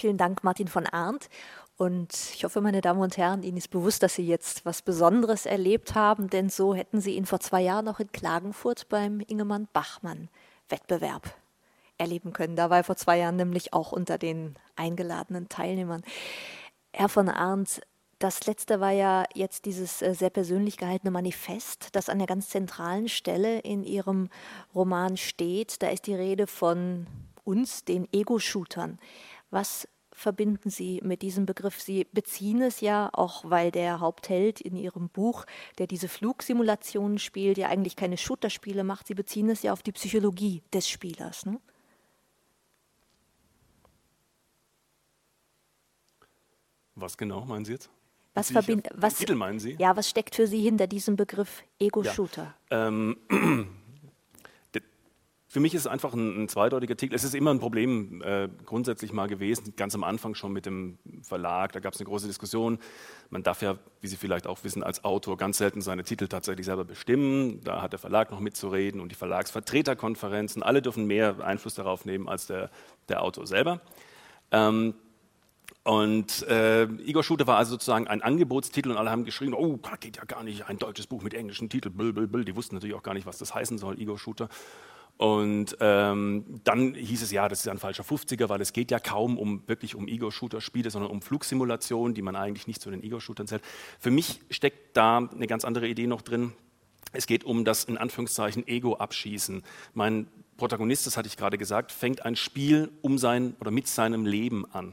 Vielen Dank, Martin von Arndt. Und ich hoffe, meine Damen und Herren, Ihnen ist bewusst, dass Sie jetzt was Besonderes erlebt haben, denn so hätten Sie ihn vor zwei Jahren noch in Klagenfurt beim Ingemann Bachmann Wettbewerb erleben können. Da war er vor zwei Jahren nämlich auch unter den eingeladenen Teilnehmern. Herr von Arndt, das letzte war ja jetzt dieses äh, sehr persönlich gehaltene Manifest, das an der ganz zentralen Stelle in Ihrem Roman steht. Da ist die Rede von uns, den Ego-Shootern. Was verbinden Sie mit diesem Begriff? Sie beziehen es ja, auch weil der Hauptheld in Ihrem Buch, der diese Flugsimulationen spielt, ja eigentlich keine Shooter-Spiele macht. Sie beziehen es ja auf die Psychologie des Spielers. Ne? Was genau meinen Sie jetzt? Was verbindet, was, Titel meinen Sie? Ja, was steckt für Sie hinter diesem Begriff Ego-Shooter? Ja, ähm, Für mich ist es einfach ein, ein, zweideutiger Titel. Es ist immer ein Problem äh, grundsätzlich mal gewesen, ganz am Anfang schon mit dem Verlag. Da gab es eine große Diskussion. Man darf ja, wie Sie vielleicht auch wissen, als Autor ganz selten seine Titel tatsächlich selber bestimmen. Da hat der Verlag noch mitzureden und die Verlagsvertreterkonferenzen. Alle dürfen mehr Einfluss darauf nehmen als der, der Autor selber. Ähm, und äh, Igor Shooter war also sozusagen ein Angebotstitel und alle haben geschrieben, oh, geht ja gar nicht, ein deutsches Buch mit englischen Titel, bl, bl, bl. Die wussten natürlich auch gar nicht, was das heißen soll, Igor Shooter. Und ähm, dann hieß es ja, das ist ein falscher 50er, weil es geht ja kaum um wirklich um Ego-Shooter-Spiele, sondern um Flugsimulationen, die man eigentlich nicht zu den Ego-Shootern zählt. Für mich steckt da eine ganz andere Idee noch drin. Es geht um das in Anführungszeichen Ego-Abschießen. Mein Protagonist, das hatte ich gerade gesagt, fängt ein Spiel um sein oder mit seinem Leben an.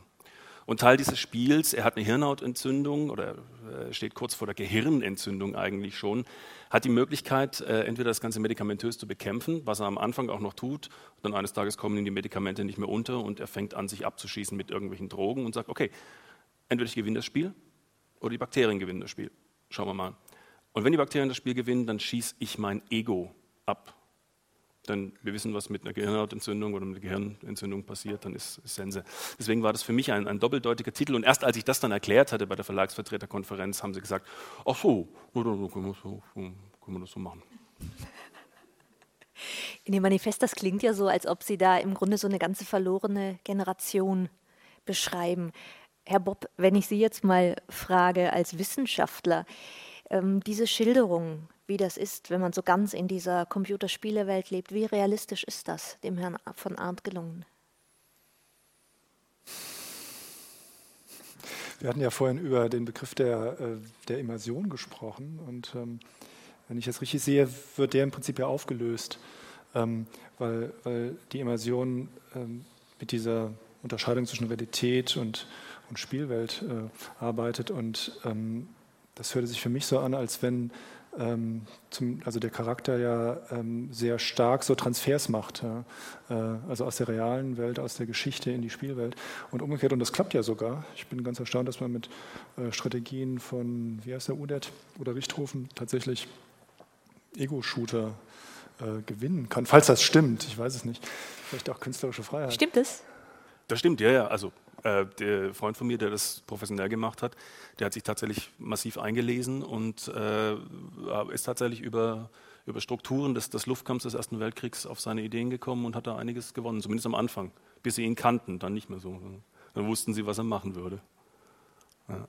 Und Teil dieses Spiels, er hat eine Hirnhautentzündung oder äh, steht kurz vor der Gehirnentzündung eigentlich schon, hat die Möglichkeit, äh, entweder das Ganze medikamentös zu bekämpfen, was er am Anfang auch noch tut, dann eines Tages kommen ihm die Medikamente nicht mehr unter und er fängt an, sich abzuschießen mit irgendwelchen Drogen und sagt, okay, entweder ich gewinne das Spiel oder die Bakterien gewinnen das Spiel. Schauen wir mal. Und wenn die Bakterien das Spiel gewinnen, dann schieße ich mein Ego ab. Denn wir wissen, was mit einer Gehirnhautentzündung oder mit einer Gehirnentzündung passiert, dann ist, ist Sense. Deswegen war das für mich ein, ein, doppeldeutiger Titel. Und erst als ich das dann erklärt hatte bei der Verlagsvertreterkonferenz, haben sie gesagt, ach so, können wir, so, können wir das so machen. In dem Manifest, das klingt ja so, als ob Sie da im Grunde so eine ganze verlorene Generation beschreiben. Herr Bob, wenn ich Sie jetzt mal frage als Wissenschaftler, ähm, diese Schilderung wie das ist, wenn man so ganz in dieser Computerspielewelt lebt. Wie realistisch ist das dem Herrn von Arndt gelungen? Wir hatten ja vorhin über den Begriff der, äh, der Immersion gesprochen und ähm, wenn ich das richtig sehe, wird der im Prinzip ja aufgelöst, ähm, weil, weil die Immersion ähm, mit dieser Unterscheidung zwischen Realität und, und Spielwelt äh, arbeitet und das hörte sich für mich so an, als wenn zum, also der Charakter ja ähm, sehr stark so Transfers macht, ja? äh, also aus der realen Welt, aus der Geschichte in die Spielwelt und umgekehrt, und das klappt ja sogar. Ich bin ganz erstaunt, dass man mit äh, Strategien von, wie heißt der, UDET oder Richthofen tatsächlich Ego-Shooter äh, gewinnen kann, falls das stimmt, ich weiß es nicht. Vielleicht auch künstlerische Freiheit. Stimmt es? Das stimmt, ja, ja. Also äh, der Freund von mir, der das professionell gemacht hat, der hat sich tatsächlich massiv eingelesen und äh, ist tatsächlich über, über Strukturen des, des Luftkampfs des Ersten Weltkriegs auf seine Ideen gekommen und hat da einiges gewonnen, zumindest am Anfang, bis sie ihn kannten, dann nicht mehr so. Dann wussten sie, was er machen würde. Ja.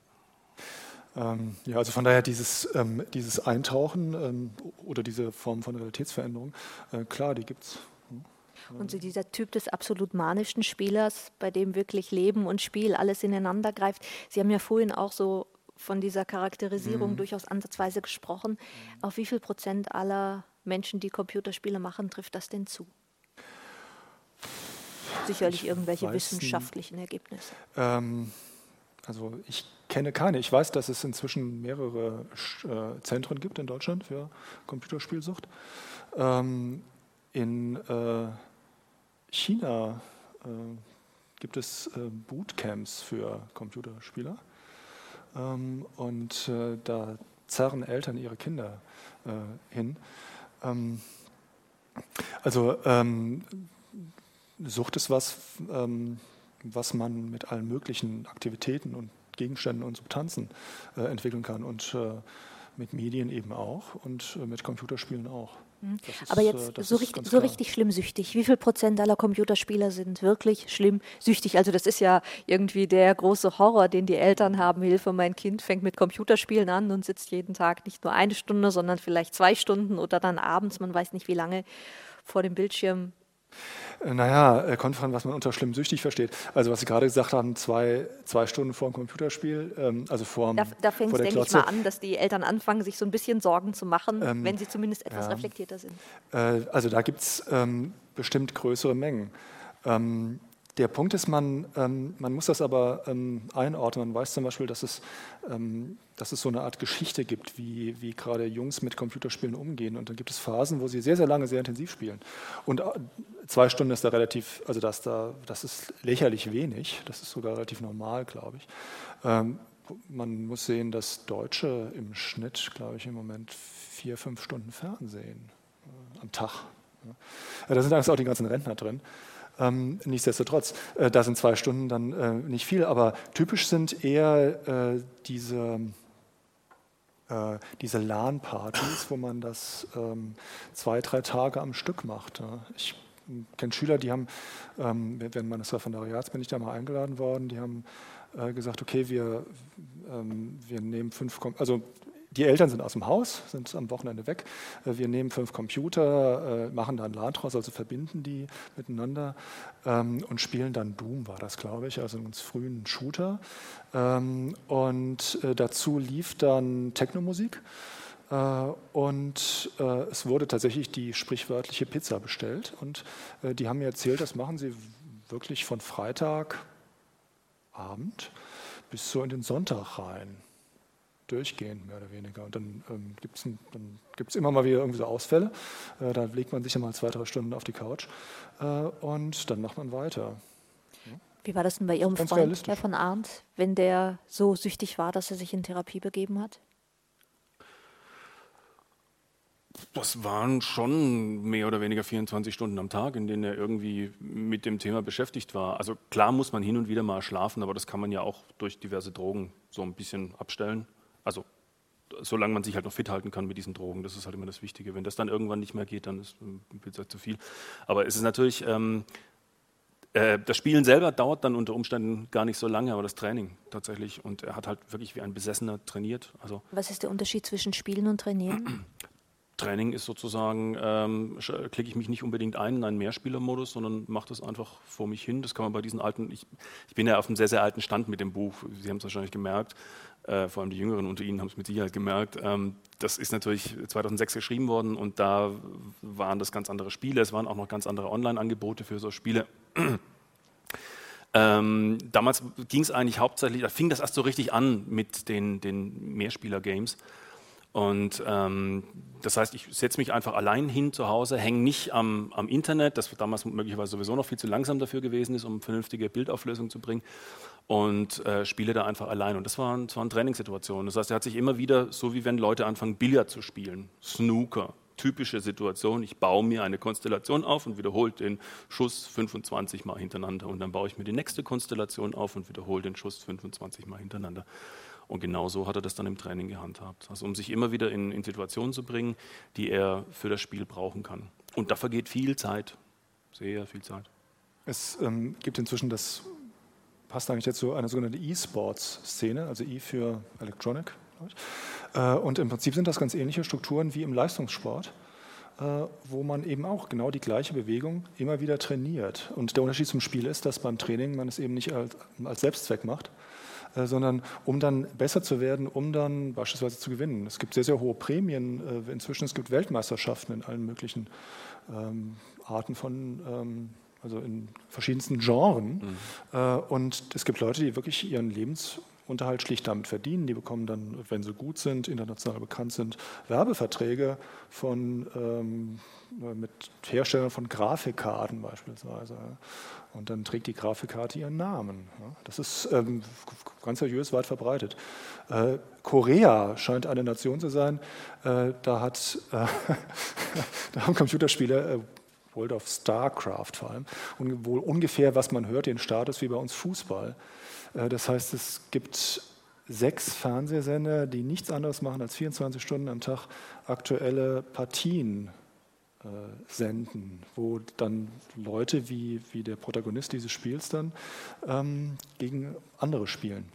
Ähm, ja, also von daher dieses, ähm, dieses Eintauchen ähm, oder diese Form von Realitätsveränderung, äh, klar, die gibt es. Und so dieser Typ des absolut manischen Spielers, bei dem wirklich Leben und Spiel alles ineinander greift. Sie haben ja vorhin auch so von dieser Charakterisierung mhm. durchaus ansatzweise gesprochen. Mhm. Auf wie viel Prozent aller Menschen, die Computerspiele machen, trifft das denn zu? Sicherlich ich irgendwelche wissenschaftlichen Ergebnisse. Ähm, also ich kenne keine. Ich weiß, dass es inzwischen mehrere äh, Zentren gibt in Deutschland für Computerspielsucht. Ähm, in äh, China äh, gibt es äh, Bootcamps für Computerspieler ähm, und äh, da zerren Eltern ihre Kinder äh, hin. Ähm, also ähm, Sucht ist was, ähm, was man mit allen möglichen Aktivitäten und Gegenständen und Substanzen äh, entwickeln kann und äh, mit Medien eben auch und mit Computerspielen auch. Mhm. Aber jetzt äh, so, richtig, so richtig schlimm süchtig. Wie viel Prozent aller Computerspieler sind wirklich schlimm süchtig? Also das ist ja irgendwie der große Horror, den die Eltern haben. Hilfe, mein Kind fängt mit Computerspielen an und sitzt jeden Tag nicht nur eine Stunde, sondern vielleicht zwei Stunden oder dann abends, man weiß nicht wie lange, vor dem Bildschirm. Äh, naja, äh, kommt von, was man unter schlimm süchtig versteht. Also was Sie gerade gesagt haben, zwei, zwei Stunden vor dem Computerspiel, ähm, also vor Da, da fängt es, denke ich mal, an, dass die Eltern anfangen, sich so ein bisschen Sorgen zu machen, ähm, wenn sie zumindest etwas ja. reflektierter sind. Äh, also da gibt es ähm, bestimmt größere Mengen. Ähm, der Punkt ist, man, ähm, man muss das aber ähm, einordnen. Man weiß zum Beispiel, dass es, dass es so eine Art Geschichte gibt, wie, wie gerade Jungs mit Computerspielen umgehen. Und dann gibt es Phasen, wo sie sehr, sehr lange, sehr intensiv spielen. Und äh, zwei Stunden ist da relativ, also das, da, das ist lächerlich wenig. Das ist sogar relativ normal, glaube ich. Ähm, man muss sehen, dass Deutsche im Schnitt, glaube ich, im Moment vier, fünf Stunden Fernsehen äh, am Tag. Ja. Da sind eigentlich auch die ganzen Rentner drin. Ähm, nichtsdestotrotz, äh, da sind zwei Stunden dann äh, nicht viel, aber typisch sind eher äh, diese, äh, diese LAN-Partys, wo man das ähm, zwei, drei Tage am Stück macht. Ja. Ich kenne Schüler, die haben, ähm, während meines Referendariats bin ich da mal eingeladen worden, die haben äh, gesagt, okay, wir, ähm, wir nehmen fünf, also die Eltern sind aus dem Haus, sind am Wochenende weg. Äh, wir nehmen fünf Computer, äh, machen dann LAN draus, also verbinden die miteinander ähm, und spielen dann Doom, war das, glaube ich, also einen frühen Shooter. Ähm, und äh, dazu lief dann Technomusik. Und es wurde tatsächlich die sprichwörtliche Pizza bestellt. Und die haben mir erzählt, das machen sie wirklich von Freitagabend bis so in den Sonntag rein durchgehend, mehr oder weniger. Und dann ähm, gibt es immer mal wieder irgendwie so Ausfälle. Äh, da legt man sich ja mal zwei, drei Stunden auf die Couch äh, und dann macht man weiter. Wie war das denn bei Ihrem Ganz Freund, Herr von Arndt, wenn der so süchtig war, dass er sich in Therapie begeben hat? Das waren schon mehr oder weniger 24 Stunden am Tag, in denen er irgendwie mit dem Thema beschäftigt war. Also klar muss man hin und wieder mal schlafen, aber das kann man ja auch durch diverse Drogen so ein bisschen abstellen. Also solange man sich halt noch fit halten kann mit diesen Drogen, das ist halt immer das Wichtige. Wenn das dann irgendwann nicht mehr geht, dann ist es halt zu viel. Aber es ist natürlich, ähm, äh, das Spielen selber dauert dann unter Umständen gar nicht so lange, aber das Training tatsächlich. Und er hat halt wirklich wie ein Besessener trainiert. Also Was ist der Unterschied zwischen Spielen und Trainieren? Training ist sozusagen, ähm, klicke ich mich nicht unbedingt ein in einen Mehrspielermodus, sondern mache das einfach vor mich hin. Das kann man bei diesen alten, ich, ich bin ja auf einem sehr, sehr alten Stand mit dem Buch, Sie haben es wahrscheinlich gemerkt äh, vor allem die Jüngeren unter Ihnen haben es mit Sicherheit gemerkt. Ähm, das ist natürlich 2006 geschrieben worden und da waren das ganz andere Spiele. Es waren auch noch ganz andere Online-Angebote für so Spiele. Ähm, damals ging es eigentlich hauptsächlich, da fing das erst so richtig an mit den, den Mehrspieler-Games. Und ähm, das heißt, ich setze mich einfach allein hin zu Hause, hänge nicht am, am, Internet, das damals möglicherweise sowieso noch viel zu langsam dafür gewesen ist, um vernünftige Bildauflösung zu bringen, und äh, spiele da einfach allein. Und das waren, das waren Trainingssituationen. Das heißt, er hat sich immer wieder, so wie wenn Leute anfangen, Billard zu spielen, Snooker, typische Situation, ich baue mir eine Konstellation auf und wiederhole den Schuss 25 Mal hintereinander. Und dann baue ich mir die nächste Konstellation auf und wiederhole den Schuss 25 Mal hintereinander. Und genau so hat er das dann im Training gehandhabt. Also um sich immer wieder in, in Situationen zu bringen, die er für das Spiel brauchen kann. Und da vergeht viel Zeit, sehr viel Zeit. Es ähm, gibt inzwischen das, passt eigentlich so eine sogenannte E-Sports-Szene, also E für Electronic. Äh, und im Prinzip sind das ganz ähnliche Strukturen wie im Leistungssport äh, wo man eben auch genau die gleiche Bewegung immer wieder trainiert. Und der Unterschied zum Spiel ist, dass beim Training man es eben nicht als, Selbstzweck macht, sondern um dann besser zu werden, um dann beispielsweise zu gewinnen. Es gibt sehr, sehr hohe Prämien äh, inzwischen. Es gibt Weltmeisterschaften in allen möglichen ähm, Arten von, ähm, also in verschiedensten Genren. Mhm. Äh, und es gibt Leute, die wirklich ihren Lebensunterhalt schlicht damit verdienen. Die bekommen dann, wenn sie gut sind, international bekannt sind, Werbeverträge von, ähm, mit Herstellern von Grafikkarten beispielsweise. Und dann trägt die Grafikkarte ihren Namen. Das ist ähm, ganz seriös weit verbreitet. Äh, Korea scheint eine Nation zu sein, äh, da, hat, äh, da haben Computerspiele, äh, World of StarCraft vor allem, und wohl ungefähr, was man hört, den Status wie bei uns Fußball. Äh, das heißt, es gibt sechs Fernsehsender, die nichts anderes machen, als 24 Stunden am Tag aktuelle Partien äh, senden, wo dann Leute wie, wie der Protagonist dieses Spiels dann ähm, gegen andere spielen.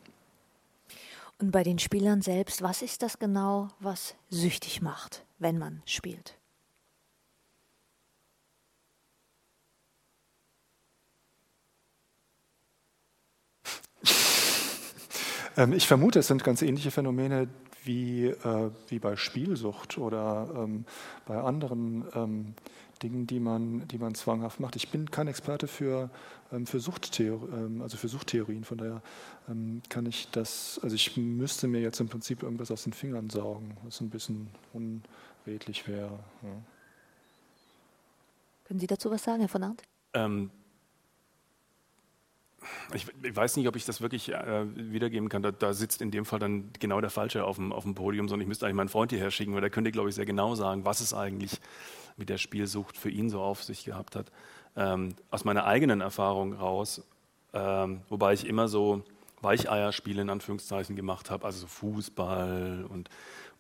Und bei den Spielern selbst, was ist das genau, was süchtig macht, wenn man spielt? Ähm, ich vermute, es sind ganz ähnliche Phänomene wie, äh, wie bei Spielsucht oder ähm, bei anderen ähm, Dingen, die man, die man zwanghaft macht. Ich bin kein Experte für, ähm, für, Suchttheor ähm, also für Suchttheorien, von daher ähm, kann ich das, also ich müsste mir jetzt im Prinzip irgendwas aus den Fingern saugen, was ein bisschen unredlich wäre. Ja. Können Sie dazu was sagen, Herr von Arndt? Ähm, ich, ich, weiß nicht, ob ich das wirklich äh, wiedergeben kann. Da, da, sitzt in dem Fall dann genau der Falsche auf dem, auf dem Podium, sondern ich müsste eigentlich meinen Freund hierher schicken, weil der könnte, glaube ich, sehr genau sagen, was es eigentlich mit der Spielsucht für ihn so auf sich gehabt hat. Ähm, aus meiner eigenen Erfahrung raus, ähm, wobei ich immer so Weicheierspiele in Anführungszeichen gemacht habe, also so Fußball und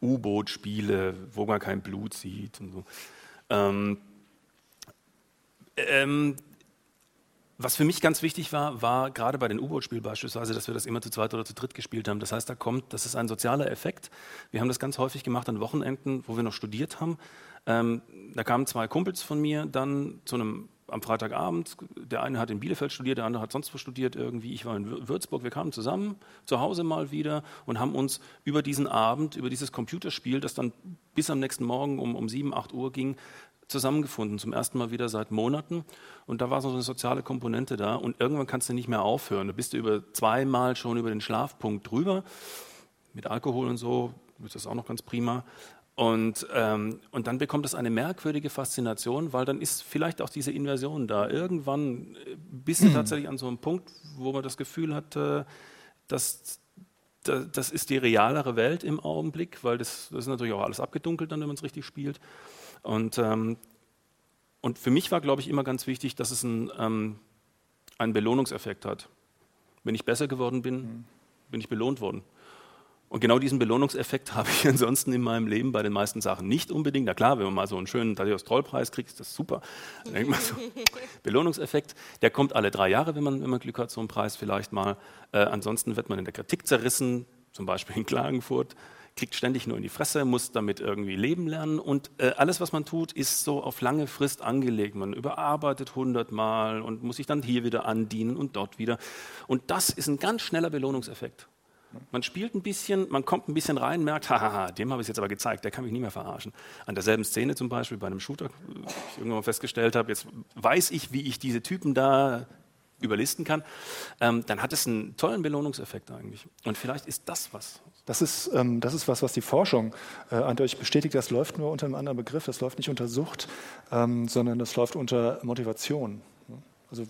U-Boot-Spiele, wo man kein Blut sieht und so. Ähm, ähm was für mich ganz wichtig war, war gerade bei den U-Boot-Spielen beispielsweise, dass wir das immer zu zweit oder zu dritt gespielt haben. Das heißt, da kommt, das ist ein sozialer Effekt. Wir haben das ganz häufig gemacht an Wochenenden, wo wir noch studiert haben. Ähm, da kamen zwei Kumpels von mir dann zu einem am Freitagabend. Der eine hat in Bielefeld studiert, der andere hat sonst wo studiert irgendwie. Ich war in Würzburg. Wir kamen zusammen zu Hause mal wieder und haben uns über diesen Abend, über dieses Computerspiel, das dann bis am nächsten Morgen um, um 7, 8 Uhr ging, zusammengefunden, zum ersten Mal wieder seit Monaten. Und da war so eine soziale Komponente da. Und irgendwann kannst du nicht mehr aufhören. Du bist über zweimal schon über den Schlafpunkt drüber. Mit Alkohol und so ist das auch noch ganz prima. Und, ähm, und dann bekommt es eine merkwürdige Faszination, weil dann ist vielleicht auch diese Inversion da. Irgendwann äh, bist du tatsächlich an so einem Punkt, wo man das Gefühl hat, äh, dass das ist die realere Welt im Augenblick, weil das, das ist natürlich auch alles abgedunkelt dann, wenn man es richtig spielt. Und, ähm, und für mich war, glaube ich, immer ganz wichtig, dass es ein, ähm, einen Belohnungseffekt hat. Wenn ich besser geworden bin, mhm. bin ich belohnt worden. Und genau diesen Belohnungseffekt habe ich ansonsten in meinem Leben bei den meisten Sachen nicht unbedingt. Na klar, wenn man mal so einen schönen Thaddeus Trollpreis kriegt, ist das super. So, Belohnungseffekt, der kommt alle drei Jahre, wenn man, wenn man Glück hat, so einen Preis vielleicht mal. Äh, ansonsten wird man in der Kritik zerrissen, zum Beispiel in Klagenfurt kriegt ständig nur in die Fresse, muss damit irgendwie leben lernen und äh, alles, was man tut, ist so auf lange Frist angelegt. Man überarbeitet hundertmal und muss sich dann hier wieder andienen und dort wieder. Und das ist ein ganz schneller Belohnungseffekt. Man spielt ein bisschen, man kommt ein bisschen rein, merkt, hahaha, dem habe ich es jetzt aber gezeigt, der kann mich nie mehr verarschen. An derselben Szene zum Beispiel bei einem Shooter, ich irgendwann mal festgestellt habe, jetzt weiß ich, wie ich diese Typen da überlisten kann, ähm, dann hat es einen tollen Belohnungseffekt eigentlich. Und vielleicht ist das was. Das ist, ähm, das ist was, was die Forschung äh, eindeutig bestätigt. Das läuft nur unter einem anderen Begriff. Das läuft nicht unter Sucht, ähm, sondern das läuft unter Motivation. Also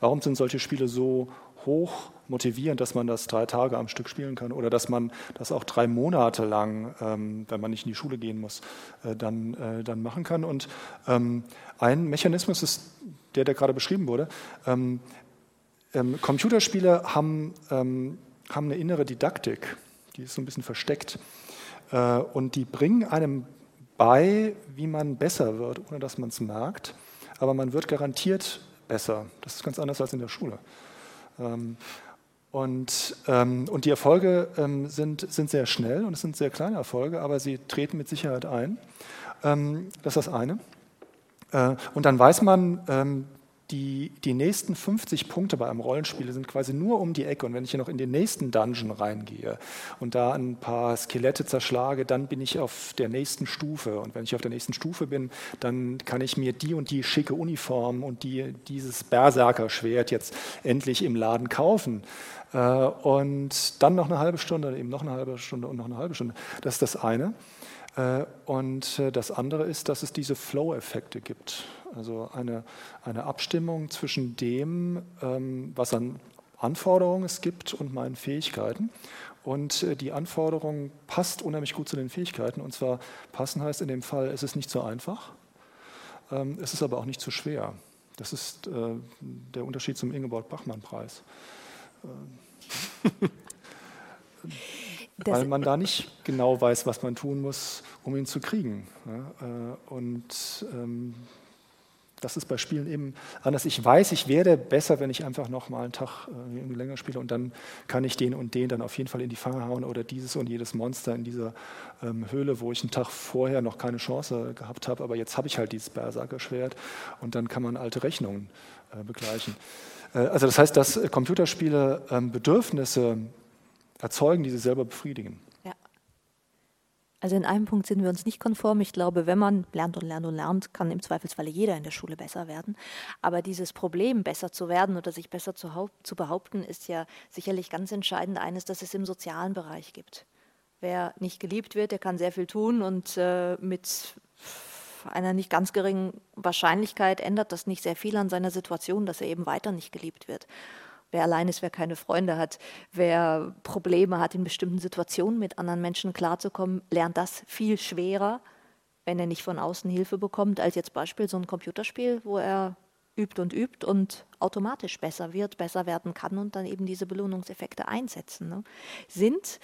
warum sind solche Spiele so hoch motivierend, dass man das drei Tage am Stück spielen kann oder dass man das auch drei Monate lang, ähm, wenn man nicht in die Schule gehen muss, äh, dann, äh, dann machen kann. Und ähm, ein Mechanismus ist der, der gerade beschrieben wurde. Ähm, ähm, Computerspiele haben, ähm, haben eine innere Didaktik, die ist so ein bisschen versteckt. Äh, und die bringen einem bei, wie man besser wird, ohne dass man es merkt. Aber man wird garantiert besser. Das ist ganz anders als in der Schule. Ähm, und, ähm, und die Erfolge ähm, sind, sind sehr schnell und es sind sehr kleine Erfolge, aber sie treten mit Sicherheit ein. Ähm, das ist das eine. Äh, und dann weiß man, die, die nächsten 50 Punkte bei einem Rollenspiel sind quasi nur um die Ecke. Und wenn ich hier noch in den nächsten Dungeon reingehe und da ein paar Skelette zerschlage, dann bin ich auf der nächsten Stufe. Und wenn ich auf der nächsten Stufe bin, dann kann ich mir die und die schicke Uniform und die, dieses Berserker-Schwert jetzt endlich im Laden kaufen. Äh, und dann noch eine halbe Stunde, eben noch eine halbe Stunde und noch eine halbe Stunde. Das ist das eine. Äh, und äh, das andere ist, dass es diese Flow-Effekte gibt. Also eine, eine Abstimmung zwischen dem, ähm, was an Anforderungen es gibt und meinen Fähigkeiten. Und äh, die Anforderung passt unheimlich gut zu den Fähigkeiten. Und zwar passen heißt in dem Fall, es ist nicht so einfach, ähm, es ist aber auch nicht zu schwer. Das ist der Unterschied zum Ingeborg Bachmann-Preis. weil man da nicht genau weiß, was man tun muss, um ihn zu kriegen. Äh, und ähm, das ist bei Spielen eben anders. Ich weiß, ich werde besser, wenn ich einfach noch mal einen Tag äh, irgendwie länger spiele und dann kann ich den und den dann auf jeden Fall in die Fange hauen oder dieses und jedes Monster in dieser ähm, Höhle, wo ich einen Tag vorher noch keine Chance gehabt habe, aber jetzt habe ich halt dieses Berserker-Schwert und dann kann man alte Rechnungen äh, begleichen. Äh, also das heißt, dass Computerspiele ähm, Bedürfnisse erzeugen, die sie selber befriedigen. Also in einem Punkt sind wir uns nicht konform. Ich glaube, wenn man lernt und lernt und lernt, kann im Zweifelsfalle jeder in der Schule besser werden. Aber dieses Problem, besser zu werden oder sich besser zu, zu behaupten, ist ja sicherlich ganz entscheidend eines, das es im sozialen Bereich gibt. Wer nicht geliebt wird, der kann sehr viel tun und äh, mit einer nicht ganz geringen Wahrscheinlichkeit ändert das nicht sehr viel an seiner Situation, dass er eben weiter nicht geliebt wird wer allein ist, wer keine Freunde hat, wer Probleme hat, in bestimmten Situationen mit anderen Menschen klarzukommen, lernt das viel schwerer, wenn er nicht von außen Hilfe bekommt, als jetzt Beispiel so ein Computerspiel, wo er übt und übt und automatisch besser wird, besser werden kann und dann eben diese Belohnungseffekte einsetzen. Ne? Sind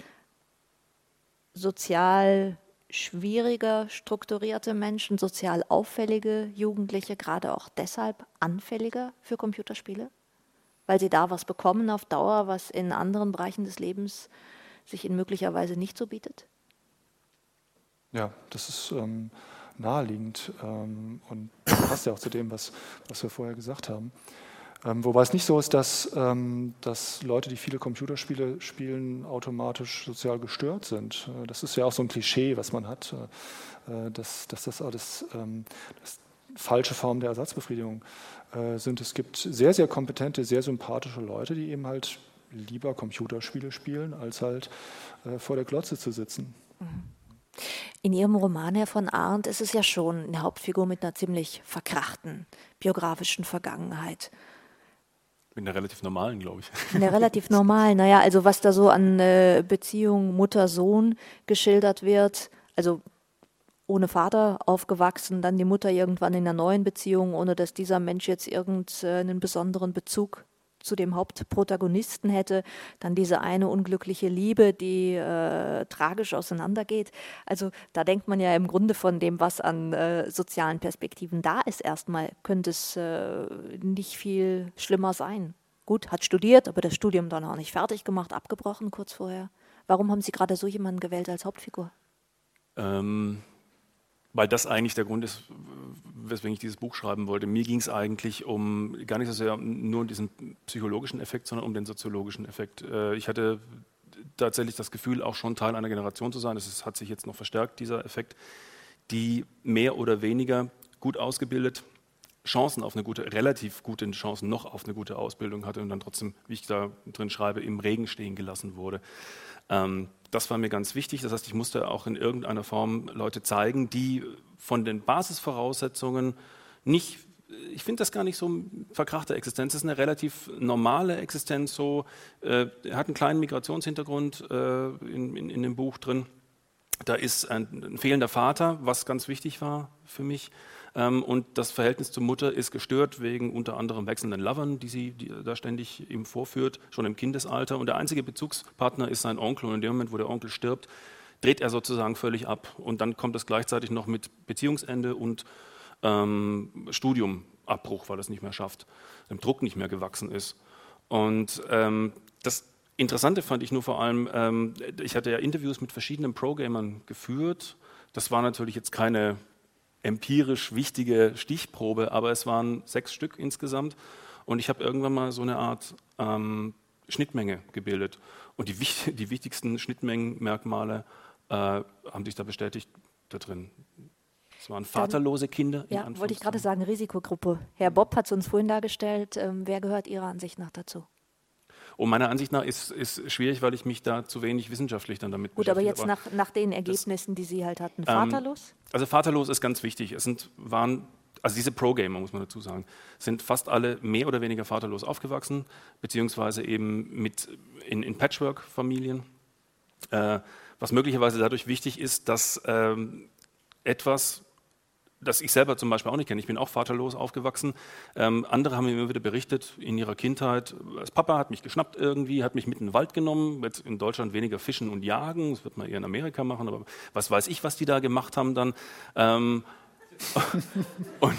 sozial schwieriger strukturierte Menschen, sozial auffällige Jugendliche gerade auch deshalb anfälliger für Computerspiele? Weil sie da was bekommen auf Dauer, was in anderen Bereichen des Lebens sich ihnen möglicherweise nicht so bietet? Ja, das ist ähm, naheliegend ähm, und passt ja auch zu dem, was, was wir vorher gesagt haben. Ähm, wobei es nicht so ist, dass, ähm, dass Leute, die viele Computerspiele spielen, automatisch sozial gestört sind. Äh, das ist ja auch so ein Klischee, was man hat, äh, äh dass, dass das alles ähm, das falsche Form der Ersatzbefriedigung äh, sind. Es gibt sehr, sehr kompetente, sehr sympathische Leute, die eben halt lieber Computerspiele spielen, als halt äh, vor der Glotze zu sitzen. Mhm. In Ihrem Roman, Herr von Arndt, ist es ja schon eine Hauptfigur mit einer ziemlich verkrachten biografischen Vergangenheit. In der relativ normalen, glaube ich. In der relativ normalen, naja, also was da so an äh, Beziehung Mutter-Sohn geschildert wird, also ohne Vater aufgewachsen, dann die Mutter irgendwann in einer neuen Beziehung, ohne dass dieser Mensch jetzt irgendeinen besonderen Bezug zu dem Hauptprotagonisten hätte, dann diese eine unglückliche Liebe, die äh, tragisch auseinandergeht. Also da denkt man ja im Grunde von dem, was an äh, sozialen Perspektiven da ist, erstmal könnte es äh, nicht viel schlimmer sein. Gut, hat studiert, aber das Studium dann auch nicht fertig gemacht, abgebrochen kurz vorher. Warum haben Sie gerade so jemanden gewählt als Hauptfigur? Ähm, weil das eigentlich der Grund ist, weswegen ich dieses Buch schreiben wollte. Mir ging es eigentlich um gar nicht so sehr nur um diesen psychologischen Effekt, sondern um den soziologischen Effekt. Äh, ich hatte tatsächlich das Gefühl, auch schon Teil einer Generation zu sein. Das hat sich jetzt noch verstärkt, dieser Effekt, die mehr oder weniger gut ausgebildet Chancen auf eine gute, relativ gute Chancen noch auf eine gute Ausbildung hatte und dann trotzdem, wie ich da drin schreibe, im Regen stehen gelassen wurde. Ähm, das war mir ganz wichtig. Das heißt, ich musste auch in irgendeiner Form Leute zeigen, die von den Basisvoraussetzungen nicht ich finde das gar nicht so verkrachte Existenz. Es ist eine relativ normale Existenz. So, äh, er hat einen kleinen Migrationshintergrund äh, in, in, in, dem Buch drin. Da ist ein, ein, fehlender Vater, was ganz wichtig war für mich. Ähm, und das Verhältnis zur Mutter ist gestört wegen unter anderem wechselnden Lovern, die sie die da ständig ihm vorführt, schon im Kindesalter. Und der einzige Bezugspartner ist sein Onkel. Und in dem Moment, wo der Onkel stirbt, dreht er sozusagen völlig ab. Und dann kommt es gleichzeitig noch mit Beziehungsende und ähm, Studiumabbruch, weil er es nicht mehr schafft, dem Druck nicht mehr gewachsen ist. Und ähm, das Interessante fand ich nur vor allem, ähm, ich hatte ja Interviews mit verschiedenen Pro-Gamern geführt. Das war natürlich jetzt keine empirisch wichtige Stichprobe, aber es waren sechs Stück insgesamt. Und ich habe irgendwann mal so eine Art ähm, Schnittmenge gebildet. Und die, die wichtigsten Schnittmengenmerkmale äh, haben sich da bestätigt da drin. Es waren vaterlose Kinder. Ja, wollte ich gerade sagen, Risikogruppe. Herr Bob hat es uns vorhin dargestellt. Ähm, wer gehört Ihrer Ansicht nach dazu? Und meiner Ansicht nach ist es schwierig, weil ich mich da zu wenig wissenschaftlich dann damit Gut, aber jetzt aber nach, nach den Ergebnissen, das, die Sie halt hatten, ähm, vaterlos? Ähm, also vaterlos ist ganz wichtig. Es sind, waren, also diese Pro-Gamer, muss man dazu sagen, sind fast alle mehr oder weniger vaterlos aufgewachsen, beziehungsweise eben mit in, in Patchwork-Familien. Äh, was möglicherweise dadurch wichtig ist, dass ähm, etwas das ich selber zum Beispiel auch nicht kenne. Ich bin auch vaterlos aufgewachsen. Ähm, andere haben mir immer wieder berichtet in ihrer Kindheit, das Papa hat mich geschnappt irgendwie, hat mich mit in den Wald genommen, jetzt in Deutschland weniger fischen und jagen, das wird man eher in Amerika machen, aber was weiß ich, was die da gemacht haben dann. Ähm, und,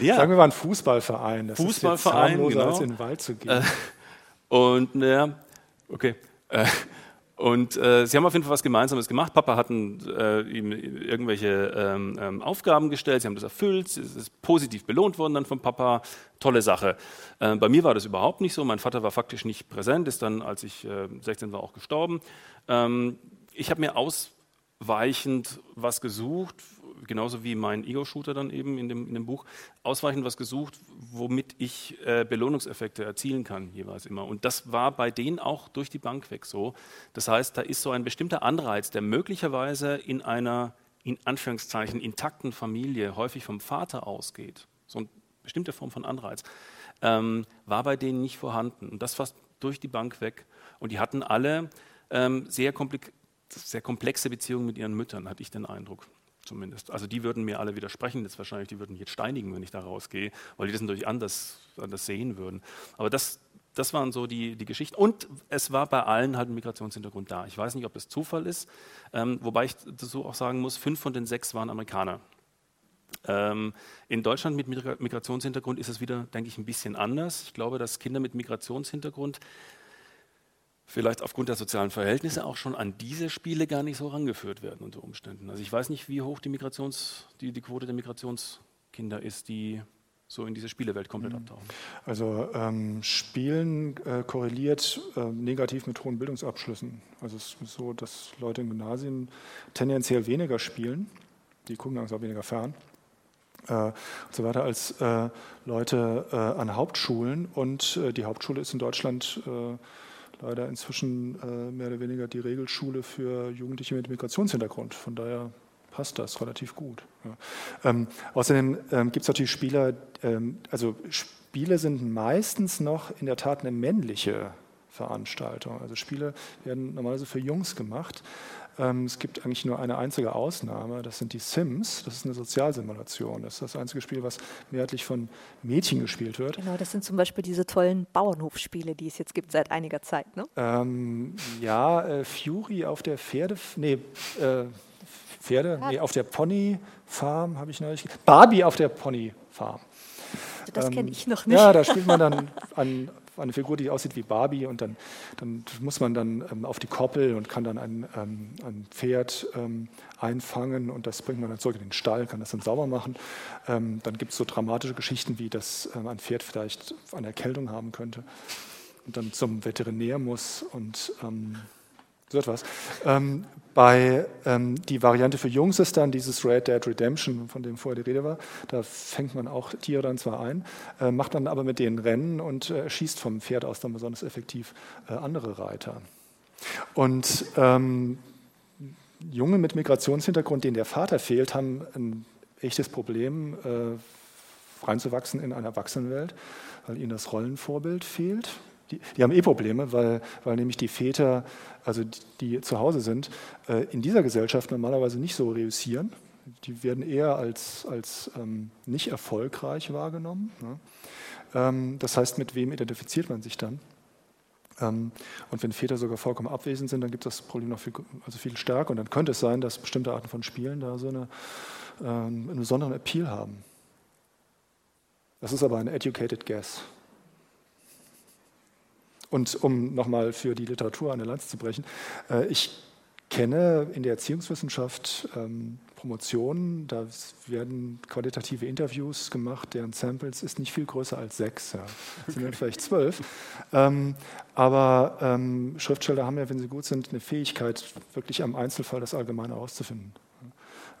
ja. Sagen wir mal ein Fußballverein. Das Fußballverein, ist genau. als in den Wald zu gehen. Äh, und naja, okay. Äh, und äh, sie haben auf jeden Fall was Gemeinsames gemacht. Papa hat äh, ihm irgendwelche ähm, ähm, Aufgaben gestellt, sie haben das erfüllt, es ist positiv belohnt worden dann vom Papa. Tolle Sache. Äh, bei mir war das überhaupt nicht so. Mein Vater war faktisch nicht präsent, ist dann, als ich 16 äh, war, auch gestorben. Ähm, ich habe mir ausweichend was gesucht, genauso wie mein Ego-Shooter dann eben in dem, in dem Buch, ausweichend was gesucht, womit ich äh, Belohnungseffekte erzielen kann, jeweils immer. Und das war bei denen auch durch die Bank weg so. Das heißt, da ist so ein bestimmter Anreiz, der möglicherweise in einer, in Anführungszeichen, intakten Familie häufig vom Vater ausgeht. So eine bestimmte Form von Anreiz. Ähm, war bei denen nicht vorhanden. Und das fast durch die Bank weg. Und die hatten alle ähm, sehr, sehr komplexe Beziehungen mit ihren Müttern, hatte ich den Eindruck zumindest. Also die würden mir alle widersprechen, jetzt wahrscheinlich, die würden mich jetzt steinigen, wenn ich da rausgehe, weil die das natürlich anders, anders sehen würden. Aber das, das waren so die, die Geschichten. Und es war bei allen halt ein Migrationshintergrund da. Ich weiß nicht, ob das Zufall ist, ähm, wobei ich so auch sagen muss, fünf von den sechs waren Amerikaner. Ähm, in Deutschland mit Migrationshintergrund ist es wieder, denke ich, ein bisschen anders. Ich glaube, dass Kinder mit Migrationshintergrund vielleicht aufgrund der sozialen Verhältnisse auch schon an diese Spiele gar nicht so rangeführt werden unter Umständen. Also ich weiß nicht, wie hoch die, Migrations, die, die Quote der Migrationskinder ist, die so in diese Spielewelt komplett mhm. abtauchen. Also ähm, Spielen äh, korreliert äh, negativ mit hohen Bildungsabschlüssen. Also es ist so, dass Leute in Gymnasien tendenziell weniger spielen, die gucken langsam weniger fern. Äh, und so weiter als äh, Leute äh, an Hauptschulen und äh, die Hauptschule ist in Deutschland leider inzwischen äh, mehr oder weniger die Regelschule für Jugendliche mit Migrationshintergrund. Von daher passt das relativ gut. Ja. Ähm, außerdem ähm, gibt es natürlich Spieler, ähm, also Spiele sind meistens noch in der Tat eine männliche Veranstaltung. Also Spiele werden normalerweise für Jungs gemacht. Ähm, es gibt eigentlich nur eine einzige Ausnahme, das sind die Sims. Das ist eine Sozialsimulation. Das ist das einzige Spiel, was mehrheitlich von Mädchen gespielt wird. Genau, das sind zum Beispiel diese tollen Bauernhofspiele, die es jetzt gibt seit einiger Zeit. Ne? Ähm, ja, äh, Fury auf der Pferde. Nee, äh, Pferde? Nee, auf der Pony-Farm habe ich neulich. Barbie auf der Pony-Farm. Also das kenne ähm, ich noch nicht. Ja, da spielt man dann an eine Figur, die aussieht wie Barbie und dann, dann muss man dann ähm, auf die Koppel und kann dann ein, ähm, ein Pferd ähm, einfangen und das bringt man dann zurück in den Stall, kann das dann sauber machen. Ähm, dann gibt es so dramatische Geschichten, wie dass ähm, ein Pferd vielleicht eine Erkältung haben könnte und dann zum Veterinär muss und ähm, so etwas. Ähm, bei ähm, die Variante für Jungs ist dann dieses Red Dead Redemption, von dem vorher die Rede war. Da fängt man auch Tiere dann zwar ein, äh, macht dann aber mit denen Rennen und äh, schießt vom Pferd aus dann besonders effektiv äh, andere Reiter. Und ähm, Junge mit Migrationshintergrund, denen der Vater fehlt, haben ein echtes Problem, äh, reinzuwachsen in eine Erwachsenenwelt, weil ihnen das Rollenvorbild fehlt. Die, die, haben eh Probleme, weil, weil nämlich die Väter, also die, die zu Hause sind, äh, in dieser Gesellschaft normalerweise nicht so reüssieren. Die werden eher als, als ähm, nicht erfolgreich wahrgenommen. Ne? Ähm, das heißt, mit wem identifiziert man sich dann? Ähm, und wenn Väter sogar vollkommen abwesend sind, dann gibt es das Problem noch viel, also viel stärker. Und dann könnte es sein, dass bestimmte Arten von Spielen da so eine, ähm, einen besonderen Appeal haben. Das ist aber ein educated guess. Und um nochmal für die Literatur eine Lanze zu brechen, äh, ich kenne in der Erziehungswissenschaft ähm, Promotionen, da werden qualitative Interviews gemacht, deren Samples ist nicht viel größer als sechs, ja. sind dann vielleicht zwölf. Ähm, aber ähm, Schriftsteller haben ja, wenn sie gut sind, eine Fähigkeit, wirklich am Einzelfall das Allgemeine herauszufinden.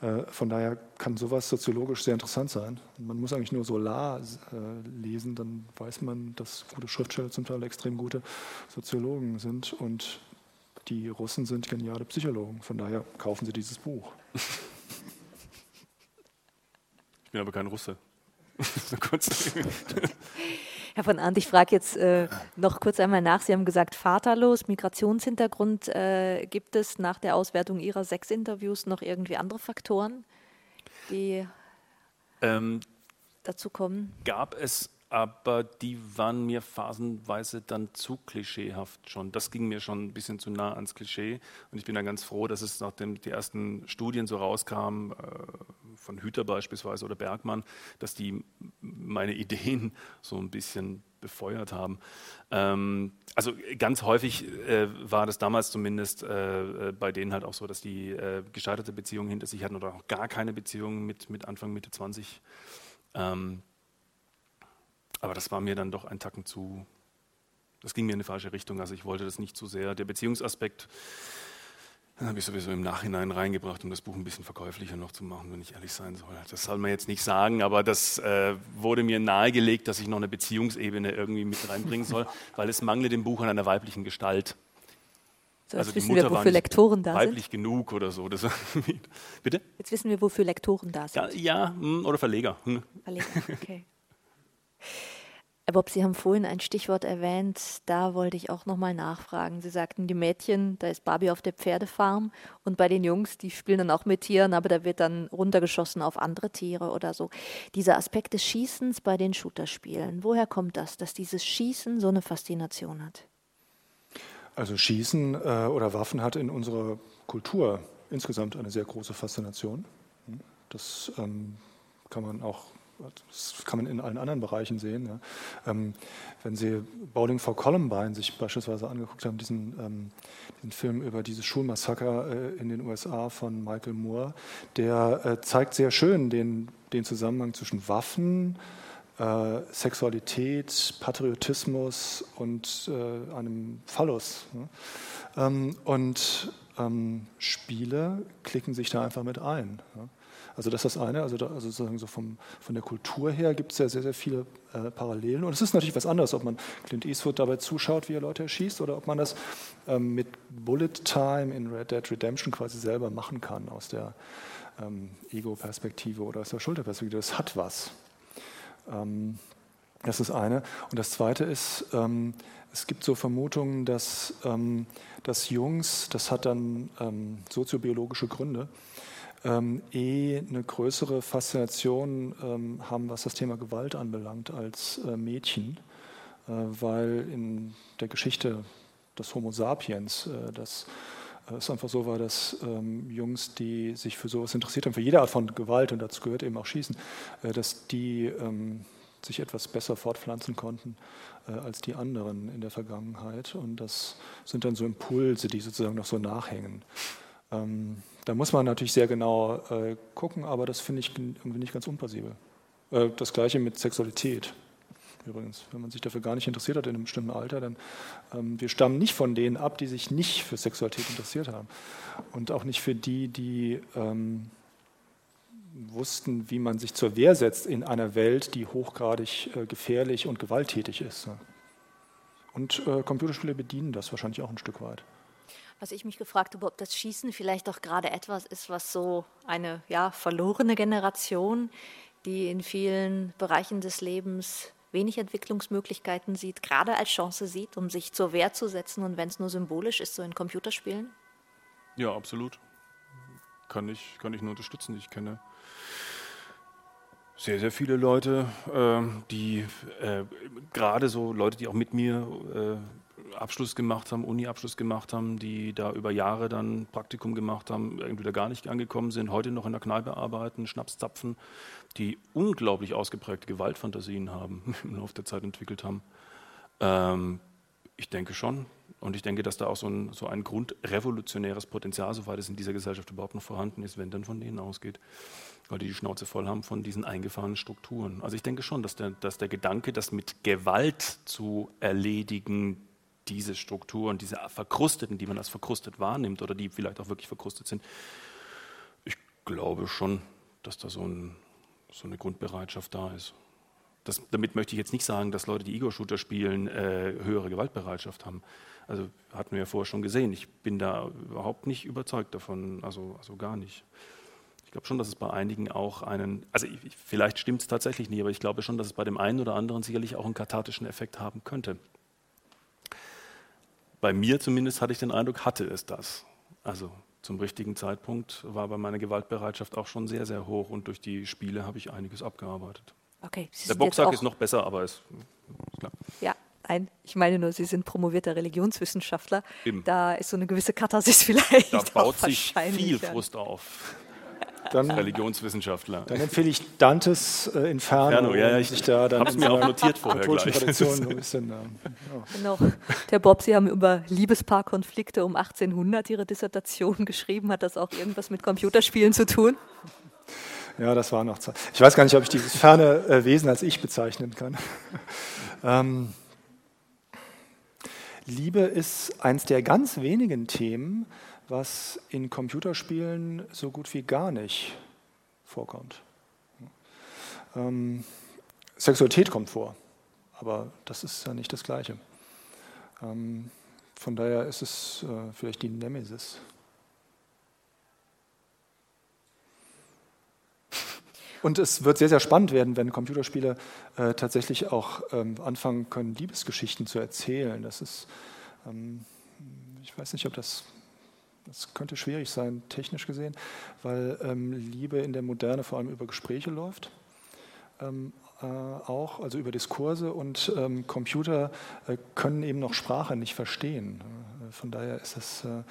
Äh, von daher kann sowas soziologisch sehr interessant sein. Man muss eigentlich nur Solar äh, lesen, dann weiß man, dass gute Schriftsteller zum Teil extrem gute Soziologen sind und die Russen sind geniale Psychologen. Von daher kaufen Sie dieses Buch. Ich bin aber kein Russe. Herr von Arndt, ich frage jetzt äh, noch kurz einmal nach. Sie haben gesagt, vaterlos, Migrationshintergrund. Äh, gibt es nach der Auswertung Ihrer sechs Interviews noch irgendwie andere Faktoren, die ähm, dazu kommen? Gab es aber die waren mir phasenweise dann zu klischeehaft schon. Das ging mir schon ein bisschen zu nah ans Klischee. Und ich bin dann ganz froh, dass es nachdem die ersten Studien so rauskamen, äh, von Hüter beispielsweise oder Bergmann, dass die meine Ideen so ein bisschen befeuert haben. Ähm, also ganz häufig äh, war das damals zumindest äh, bei denen halt auch so, dass die gescheiterte Beziehungen hinter sich hatten oder auch gar keine Beziehungen mit, mit Anfang, Mitte 20. Ähm, aber das war mir dann doch ein Tacken zu, das ging mir in eine falsche Richtung. Also ich wollte das nicht zu sehr. Der Beziehungsaspekt, habe ich sowieso im Nachhinein reingebracht, um das Buch ein bisschen verkäuflicher noch zu machen, wenn ich ehrlich sein soll. Das soll man jetzt nicht sagen, aber das äh, wurde mir nahegelegt, dass ich noch eine Beziehungsebene irgendwie mit reinbringen soll, weil es mangelt dem Buch an einer weiblichen Gestalt. So, jetzt also wissen wir, wofür Lektoren da weiblich sind. Weiblich genug oder so. Das, bitte? Jetzt wissen wir, wofür Lektoren da sind. Ja, ja hm, oder Verleger. Hm. Verleger, okay. Bob, Sie haben vorhin ein Stichwort erwähnt, da wollte ich auch nochmal nachfragen. Sie sagten, die Mädchen, da ist Barbie auf der Pferdefarm und bei den Jungs, die spielen dann auch mit Tieren, aber da wird dann runtergeschossen auf andere Tiere oder so. Dieser Aspekt des Schießens bei den Shooterspielen, woher kommt das, dass dieses Schießen so eine Faszination hat? Also Schießen äh, oder Waffen hat in unserer Kultur insgesamt eine sehr große Faszination. Das ähm, kann man auch das kann man in allen anderen Bereichen sehen. Ja. Ähm, wenn Sie Bowling for Columbine sich beispielsweise angeguckt haben, diesen, ähm, diesen Film über dieses Schulmassaker äh, in den USA von Michael Moore, der äh, zeigt sehr schön den, den Zusammenhang zwischen Waffen, äh, Sexualität, Patriotismus und äh, einem Phallus. Ne? Ähm, und ähm, Spiele klicken sich da einfach mit ein. Ja. Also das ist das eine, also, da, also sozusagen so vom, von der Kultur her gibt es ja sehr, sehr viele äh, Parallelen. Und es ist natürlich was anderes, ob man Clint Eastwood dabei zuschaut, wie er Leute erschießt, oder ob man das ähm, mit Bullet Time in Red Dead Redemption quasi selber machen kann, aus der ähm, Ego-Perspektive oder aus der Schulterperspektive. Das hat was. Ähm, das ist eine. Und das zweite ist, ähm, es gibt so Vermutungen, dass, ähm, dass Jungs, das hat dann ähm, soziobiologische Gründe, ähm, eh eine größere Faszination ähm, haben, was das Thema Gewalt anbelangt, als äh, Mädchen, äh, weil in der Geschichte des Homo sapiens äh, das äh, es einfach so war, dass ähm, Jungs, die sich für sowas interessiert haben, für jede Art von Gewalt, und dazu gehört eben auch Schießen, äh, dass die ähm, sich etwas besser fortpflanzen konnten äh, als die anderen in der Vergangenheit. Und das sind dann so Impulse, die sozusagen noch so nachhängen. Ähm, da muss man natürlich sehr genau äh, gucken, aber das finde ich irgendwie nicht ganz unplausibel. Äh, das gleiche mit Sexualität. Übrigens, wenn man sich dafür gar nicht interessiert hat in einem bestimmten Alter, dann ähm, wir stammen nicht von denen ab, die sich nicht für Sexualität interessiert haben und auch nicht für die, die ähm, wussten, wie man sich zur Wehr setzt in einer Welt, die hochgradig äh, gefährlich und gewalttätig ist. Und äh, Computerspiele bedienen das wahrscheinlich auch ein Stück weit was ich mich gefragt habe, ob das Schießen vielleicht auch gerade etwas ist, was so eine ja, verlorene Generation, die in vielen Bereichen des Lebens wenig Entwicklungsmöglichkeiten sieht, gerade als Chance sieht, um sich zur Wehr zu setzen und wenn es nur symbolisch ist, so in Computerspielen? Ja, absolut. Kann ich, kann ich nur unterstützen. Ich kenne sehr, sehr viele Leute, äh, die äh, gerade so Leute, die auch mit mir äh, Abschluss gemacht haben, Uni-Abschluss gemacht haben, die da über Jahre dann Praktikum gemacht haben, irgendwie da gar nicht angekommen sind, heute noch in der Kneipe arbeiten, Schnaps zapfen, die unglaublich ausgeprägte Gewaltfantasien haben, im Laufe der Zeit entwickelt haben. Ähm, ich denke schon. Und ich denke, dass da auch so ein, so ein grundrevolutionäres Potenzial, soweit es in dieser Gesellschaft überhaupt noch vorhanden ist, wenn dann von denen ausgeht, weil die die Schnauze voll haben von diesen eingefahrenen Strukturen. Also ich denke schon, dass der, dass der Gedanke, das mit Gewalt zu erledigen, diese Strukturen, diese Verkrusteten, die man als verkrustet wahrnimmt oder die vielleicht auch wirklich verkrustet sind, ich glaube schon, dass da so, ein, so eine Grundbereitschaft da ist. Das, damit möchte ich jetzt nicht sagen, dass Leute, die Ego-Shooter spielen, äh, höhere Gewaltbereitschaft haben. Also hatten wir ja vorher schon gesehen. Ich bin da überhaupt nicht überzeugt davon, also, also gar nicht. Ich glaube schon, dass es bei einigen auch einen, also ich, vielleicht stimmt es tatsächlich nicht, aber ich glaube schon, dass es bei dem einen oder anderen sicherlich auch einen kathartischen Effekt haben könnte bei mir zumindest hatte ich den Eindruck, hatte es das. Also zum richtigen Zeitpunkt war aber meine Gewaltbereitschaft auch schon sehr, sehr hoch und durch die Spiele habe ich einiges abgearbeitet. Okay. Sie Der Boxsack ist noch besser, aber ist, ist klar. Ja, ein, ich meine nur, Sie sind promovierter Religionswissenschaftler. Eben. Da ist so eine gewisse Katharsis vielleicht. Da baut sich viel. Frust auf. Dann, Religionswissenschaftler. dann empfehle ich Dantes äh, Inferno, Inferno, ja, ja, ich sich da dann hab's mir auch notiert vorher gleich. Tradition so ein bisschen. ähm, ja. Genau. Der Bob, Sie haben über Liebespaarkonflikte um 1800 Ihre Dissertation geschrieben. Hat das auch irgendwas mit Computerspielen zu tun? Ja, das war noch Zeit. Ich weiß gar nicht, ob ich dieses ferne äh, Wesen als ich bezeichnen kann. ähm, Liebe ist eins der ganz wenigen Themen, was in Computerspielen so gut wie gar nicht vorkommt. Ähm, Sexualität kommt vor, aber das ist ja nicht das Gleiche. Ähm, von daher ist es äh, vielleicht die Nemesis. Und es wird sehr, sehr spannend werden, wenn Computerspiele äh, tatsächlich auch ähm, anfangen können, Liebesgeschichten zu erzählen. Das ist, ähm, ich weiß nicht, ob das, das könnte schwierig sein, technisch gesehen, weil ähm, Liebe in der Moderne vor allem über Gespräche läuft. Ähm, äh, auch, also über Diskurse und ähm, Computer äh, können eben noch Sprache nicht verstehen. Äh, von daher ist es äh,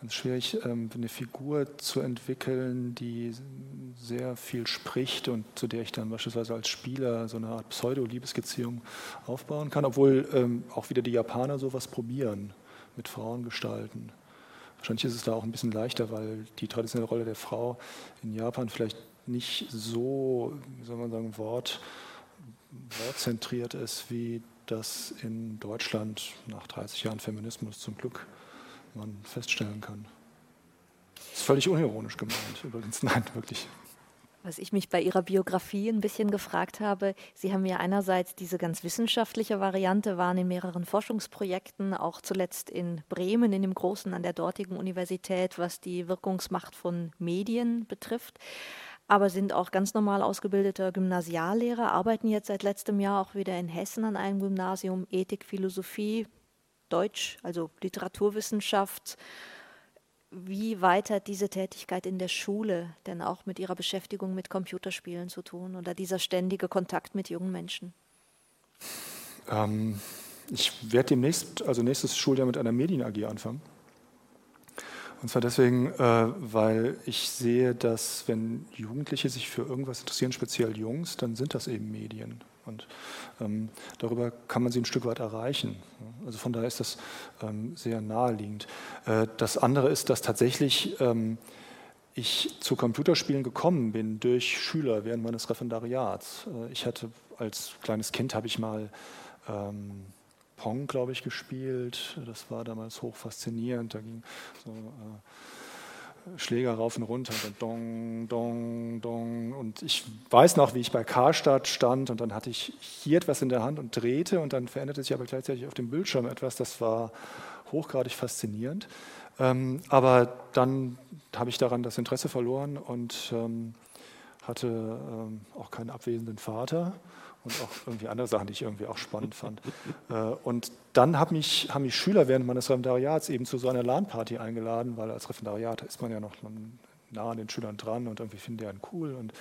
ganz schwierig, ähm, eine Figur zu entwickeln, die sehr viel spricht und zu der ich dann beispielsweise als Spieler so eine Art Pseudo-Liebesbeziehung aufbauen kann, obwohl ähm, auch wieder die Japaner sowas probieren mit Frauengestalten. Wahrscheinlich ist es da auch ein bisschen leichter, weil die traditionelle Rolle der Frau in Japan vielleicht nicht so, wie soll man sagen, Wort, wortzentriert ist, wie das in Deutschland nach 30 Jahren Feminismus zum Glück man feststellen kann. Das ist völlig unironisch gemeint, übrigens. Nein, wirklich. Was ich mich bei Ihrer Biografie ein bisschen gefragt habe, Sie haben ja einerseits diese ganz wissenschaftliche Variante, waren in mehreren Forschungsprojekten, auch zuletzt in Bremen, in dem Großen an der dortigen Universität, was die Wirkungsmacht von Medien betrifft, aber sind auch ganz normal ausgebildeter Gymnasiallehrer, arbeiten jetzt seit letztem Jahr auch wieder in Hessen an einem Gymnasium Ethik, Philosophie, Deutsch, also Literaturwissenschaft. Wie weit hat diese Tätigkeit in der Schule denn auch mit Ihrer Beschäftigung mit Computerspielen zu tun oder dieser ständige Kontakt mit jungen Menschen? Ähm, ich werde demnächst, also nächstes Schuljahr mit einer Medien-AG anfangen. Und zwar deswegen, äh, weil ich sehe, dass wenn Jugendliche sich für irgendwas interessieren, speziell Jungs, dann sind das eben Medien. Und ähm, darüber kann man sie ein Stück weit erreichen. Also von daher ist das ähm, sehr naheliegend. Äh, das andere ist, dass tatsächlich ähm, ich zu Computerspielen gekommen bin durch Schüler während meines Referendariats. Äh, ich hatte als kleines Kind habe ich mal ähm, Pong, glaube ich, gespielt. Das war damals hoch faszinierend. Da ging so äh, Schläger rauf und runter und dann dong, dong, dong. Und ich weiß noch, wie ich bei Karstadt stand und dann hatte ich hier etwas in der Hand und drehte und dann veränderte sich aber gleichzeitig auf dem Bildschirm etwas. Das war hochgradig faszinierend. Ähm, aber dann habe ich daran das Interesse verloren und ähm, hatte ähm, auch keinen abwesenden Vater und auch irgendwie andere Sachen, die ich irgendwie auch spannend fand. Äh, und dann haben mich, haben mich Schüler während meines Referendariats eben zu so einer LAN-Party eingeladen, weil als Referendariat ist man ja noch nah an den Schülern dran und irgendwie finden die einen cool. Und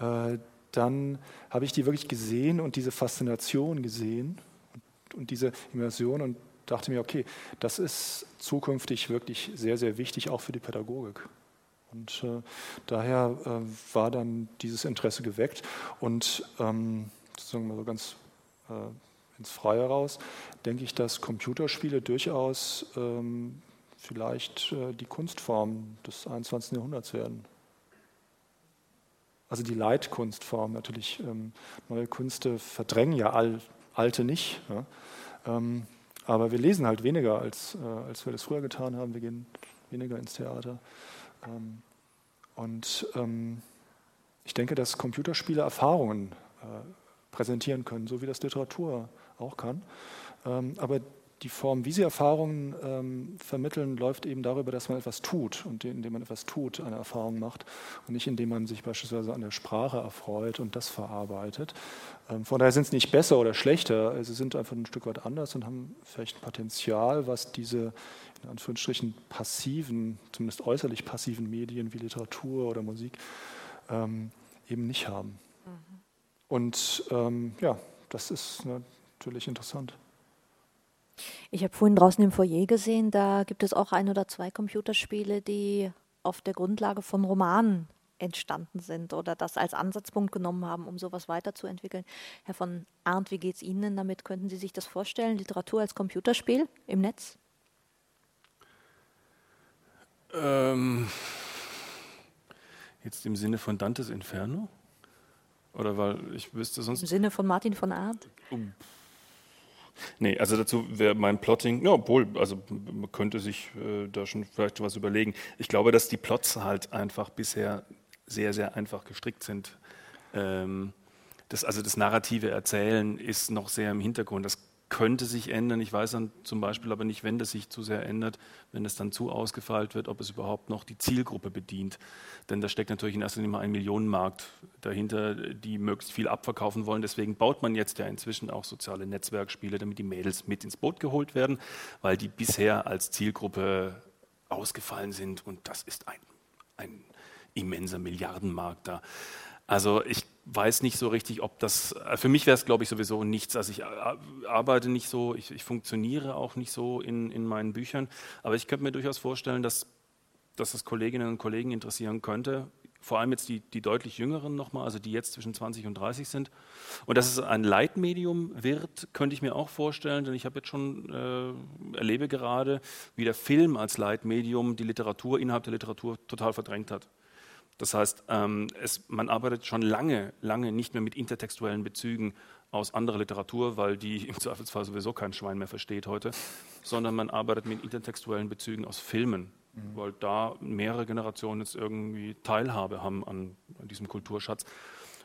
äh, dann habe ich die wirklich gesehen und diese Faszination gesehen und, und diese Immersion und dachte mir, okay, das ist zukünftig wirklich sehr, sehr wichtig, auch für die Pädagogik. Und äh, daher äh, war dann dieses Interesse geweckt und ähm, sozusagen mal so ganz äh, ins Freie raus, denke ich, dass Computerspiele durchaus ähm, vielleicht äh, die Kunstform des 21. Jahrhunderts werden. Also die Leitkunstform natürlich. Ähm, neue Künste verdrängen ja all, alte nicht. Ja? Ähm, aber wir lesen halt weniger, als, äh, als wir das früher getan haben. Wir gehen weniger ins Theater. Ähm, und ähm, ich denke, dass Computerspiele Erfahrungen äh, präsentieren können, so wie das Literatur auch kann. Ähm, aber die Form, wie sie Erfahrungen ähm, vermitteln, läuft eben darüber, dass man etwas tut und indem man etwas tut, eine Erfahrung macht und nicht indem man sich beispielsweise an der Sprache erfreut und das verarbeitet. Ähm, von daher sind sie nicht besser oder schlechter, sie sind einfach ein Stück weit anders und haben vielleicht ein Potenzial, was diese in Anführungsstrichen passiven, zumindest äußerlich passiven Medien wie Literatur oder Musik ähm, eben nicht haben. Und ähm, ja, das ist natürlich interessant. Ich habe vorhin draußen im Foyer gesehen, da gibt es auch ein oder zwei Computerspiele, die auf der Grundlage von Romanen entstanden sind oder das als Ansatzpunkt genommen haben, um sowas weiterzuentwickeln. Herr von Arndt, wie geht es Ihnen damit? Könnten Sie sich das vorstellen, Literatur als Computerspiel im Netz? Ähm, jetzt im Sinne von Dantes Inferno? Oder weil ich wüsste sonst. Im Sinne von Martin von Arndt? Um. Nee, also dazu wäre mein Plotting, ja, obwohl, also man könnte sich äh, da schon vielleicht was überlegen. Ich glaube, dass die Plots halt einfach bisher sehr, sehr einfach gestrickt sind. Ähm, das, also das narrative Erzählen ist noch sehr im Hintergrund. Das könnte sich ändern. Ich weiß dann zum Beispiel aber nicht, wenn das sich zu sehr ändert, wenn es dann zu ausgefeilt wird, ob es überhaupt noch die Zielgruppe bedient. Denn da steckt natürlich in erster Linie mal ein Millionenmarkt dahinter, die möglichst viel abverkaufen wollen. Deswegen baut man jetzt ja inzwischen auch soziale Netzwerkspiele, damit die Mädels mit ins Boot geholt werden, weil die bisher als Zielgruppe ausgefallen sind. Und das ist ein, ein immenser Milliardenmarkt da. Also ich weiß nicht so richtig, ob das, äh, für mich wäre es, glaube ich, sowieso nichts. Also ich äh, arbeite nicht so, ich, ich, funktioniere auch nicht so in, in meinen Büchern, aber ich könnte mir durchaus vorstellen, dass, dass das Kolleginnen und Kollegen interessieren könnte, vor allem jetzt die, die deutlich jüngeren nochmal, also die jetzt zwischen 20 und 30 sind. Und dass es ein Leitmedium wird, könnte ich mir auch vorstellen, denn ich habe jetzt schon, äh, erlebe gerade, wie der Film als Leitmedium die Literatur innerhalb der Literatur total verdrängt hat. Das heißt, ähm, es, man arbeitet schon lange, lange nicht mehr mit intertextuellen Bezügen aus anderer Literatur, weil die im Zweifelsfall sowieso kein Schwein mehr versteht heute, sondern man arbeitet mit intertextuellen Bezügen aus Filmen, mhm. weil da mehrere Generationen jetzt irgendwie Teilhabe haben an, an diesem Kulturschatz.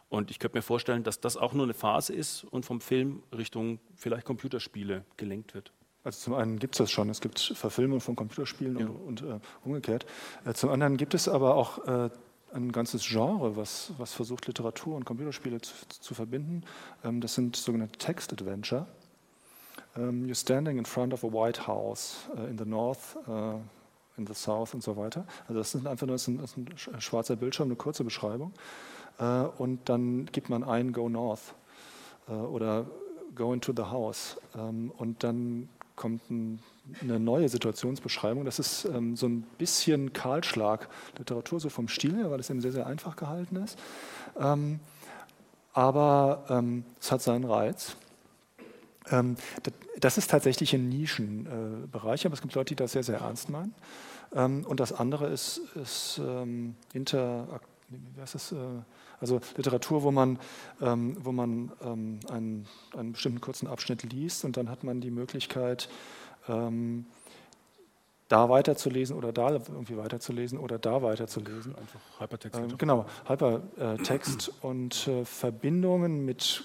Und ich könnte mir vorstellen, dass das auch nur eine Phase ist und vom Film Richtung vielleicht Computerspiele gelenkt wird. Also zum einen gibt es das schon, es gibt Verfilmungen von Computerspielen ja. und, und äh, umgekehrt. Äh, zum anderen gibt es aber auch äh, ein ganzes Genre, was, was versucht, Literatur und Computerspiele zu, zu verbinden. Ähm, das sind sogenannte Text-Adventure. Um, you're standing in front of a White House uh, in the North, uh, in the South und so weiter. Also das ist einfach nur das ein, schwarzer Bildschirm, eine kurze Beschreibung. Uh, und dann gibt man ein Go North oder Go into the House. Ähm, und dann kommt ein eine neue Situationsbeschreibung. Das ist ähm, so ein bisschen Kahlschlag-Literatur, so vom Stil her, weil es eben sehr, sehr einfach gehalten ist. Ähm, aber ähm, es hat seinen Reiz. Ähm, das ist tatsächlich ein Nischenbereich, äh, aber es gibt Leute, die das sehr, sehr ernst meinen. Ähm, und das andere ist, ist ähm, inter, wie heißt das, äh, also Literatur, wo man, wo man einen, einen bestimmten kurzen Abschnitt liest und dann hat man die Möglichkeit, ähm, da weiterzulesen oder da irgendwie weiterzulesen oder da weiterzulesen. Einfach Hypertext. Ähm, genau, Hypertext und äh, Verbindungen mit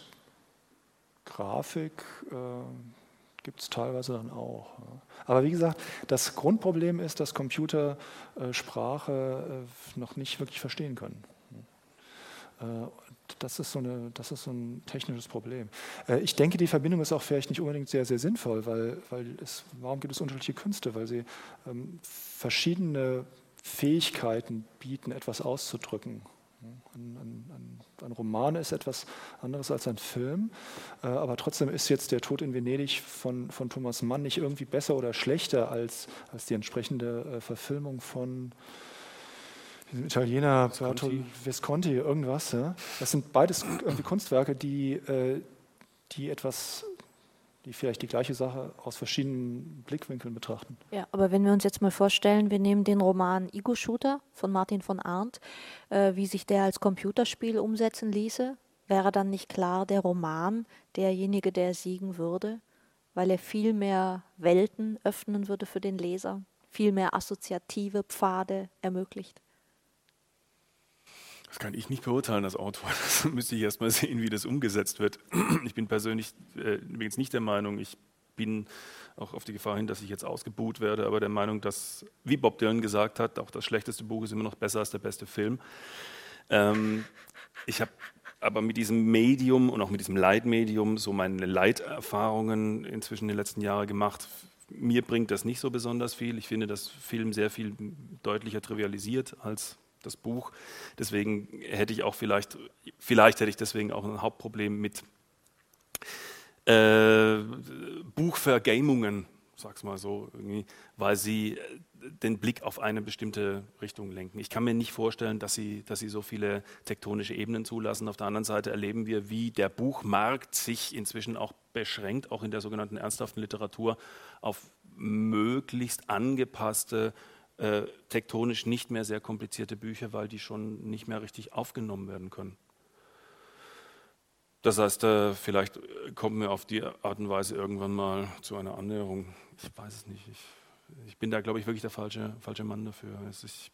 Grafik äh, gibt es teilweise dann auch. Aber wie gesagt, das Grundproblem ist, dass Computer äh, Sprache noch nicht wirklich verstehen können. Äh, das ist, so eine, das ist so ein technisches Problem. Äh, ich denke, die Verbindung ist auch vielleicht nicht unbedingt sehr, sehr sinnvoll, weil, weil es, warum gibt es unterschiedliche Künste? Weil sie ähm, verschiedene Fähigkeiten bieten, etwas auszudrücken. Ein, ein, ein, Roman ist etwas anderes als ein Film, äh, aber trotzdem ist jetzt der Tod in Venedig von, von Thomas Mann nicht irgendwie besser oder schlechter als, als die entsprechende Verfilmung von Italiener Visconti. Visconti, irgendwas. Ja? Das sind beides irgendwie Kunstwerke, die, äh, die etwas, die vielleicht die gleiche Sache aus verschiedenen Blickwinkeln betrachten. Ja, aber wenn wir uns jetzt mal vorstellen, wir nehmen den Roman Ego Shooter von Martin von Arndt, äh, wie sich der als Computerspiel umsetzen ließe, wäre dann nicht klar der Roman derjenige, der siegen würde, weil er viel mehr Welten öffnen würde für den Leser, viel mehr assoziative Pfade ermöglicht? Das kann ich nicht beurteilen als Autor. Das müsste ich erst mal sehen, wie das umgesetzt wird. Ich bin persönlich äh, übrigens nicht der Meinung, ich bin auch auf die Gefahr hin, dass ich jetzt ausgebuht werde, aber der Meinung, dass, wie Bob Dylan gesagt hat, auch das schlechteste Buch ist immer noch besser als der beste Film. Ähm, ich habe aber mit diesem Medium und auch mit diesem Leitmedium so meine Leiterfahrungen inzwischen in den letzten Jahren gemacht. Mir bringt das nicht so besonders viel. Ich finde, dass Film sehr viel deutlicher trivialisiert als das Buch. Deswegen hätte ich auch vielleicht, vielleicht hätte ich deswegen auch ein Hauptproblem mit äh, Buchvergamungen, sag's mal so, irgendwie, weil sie den Blick auf eine bestimmte Richtung lenken. Ich kann mir nicht vorstellen, dass sie, dass sie so viele tektonische Ebenen zulassen. Auf der anderen Seite erleben wir, wie der Buchmarkt sich inzwischen auch beschränkt, auch in der sogenannten ernsthaften Literatur, auf möglichst angepasste, äh, tektonisch nicht mehr sehr komplizierte Bücher, weil die schon nicht mehr richtig aufgenommen werden können. Das heißt, äh, vielleicht kommen wir auf die Art und Weise irgendwann mal zu einer Annäherung. Ich weiß es nicht. Ich, ich bin da, glaube ich, wirklich der falsche, falsche Mann dafür. Also ich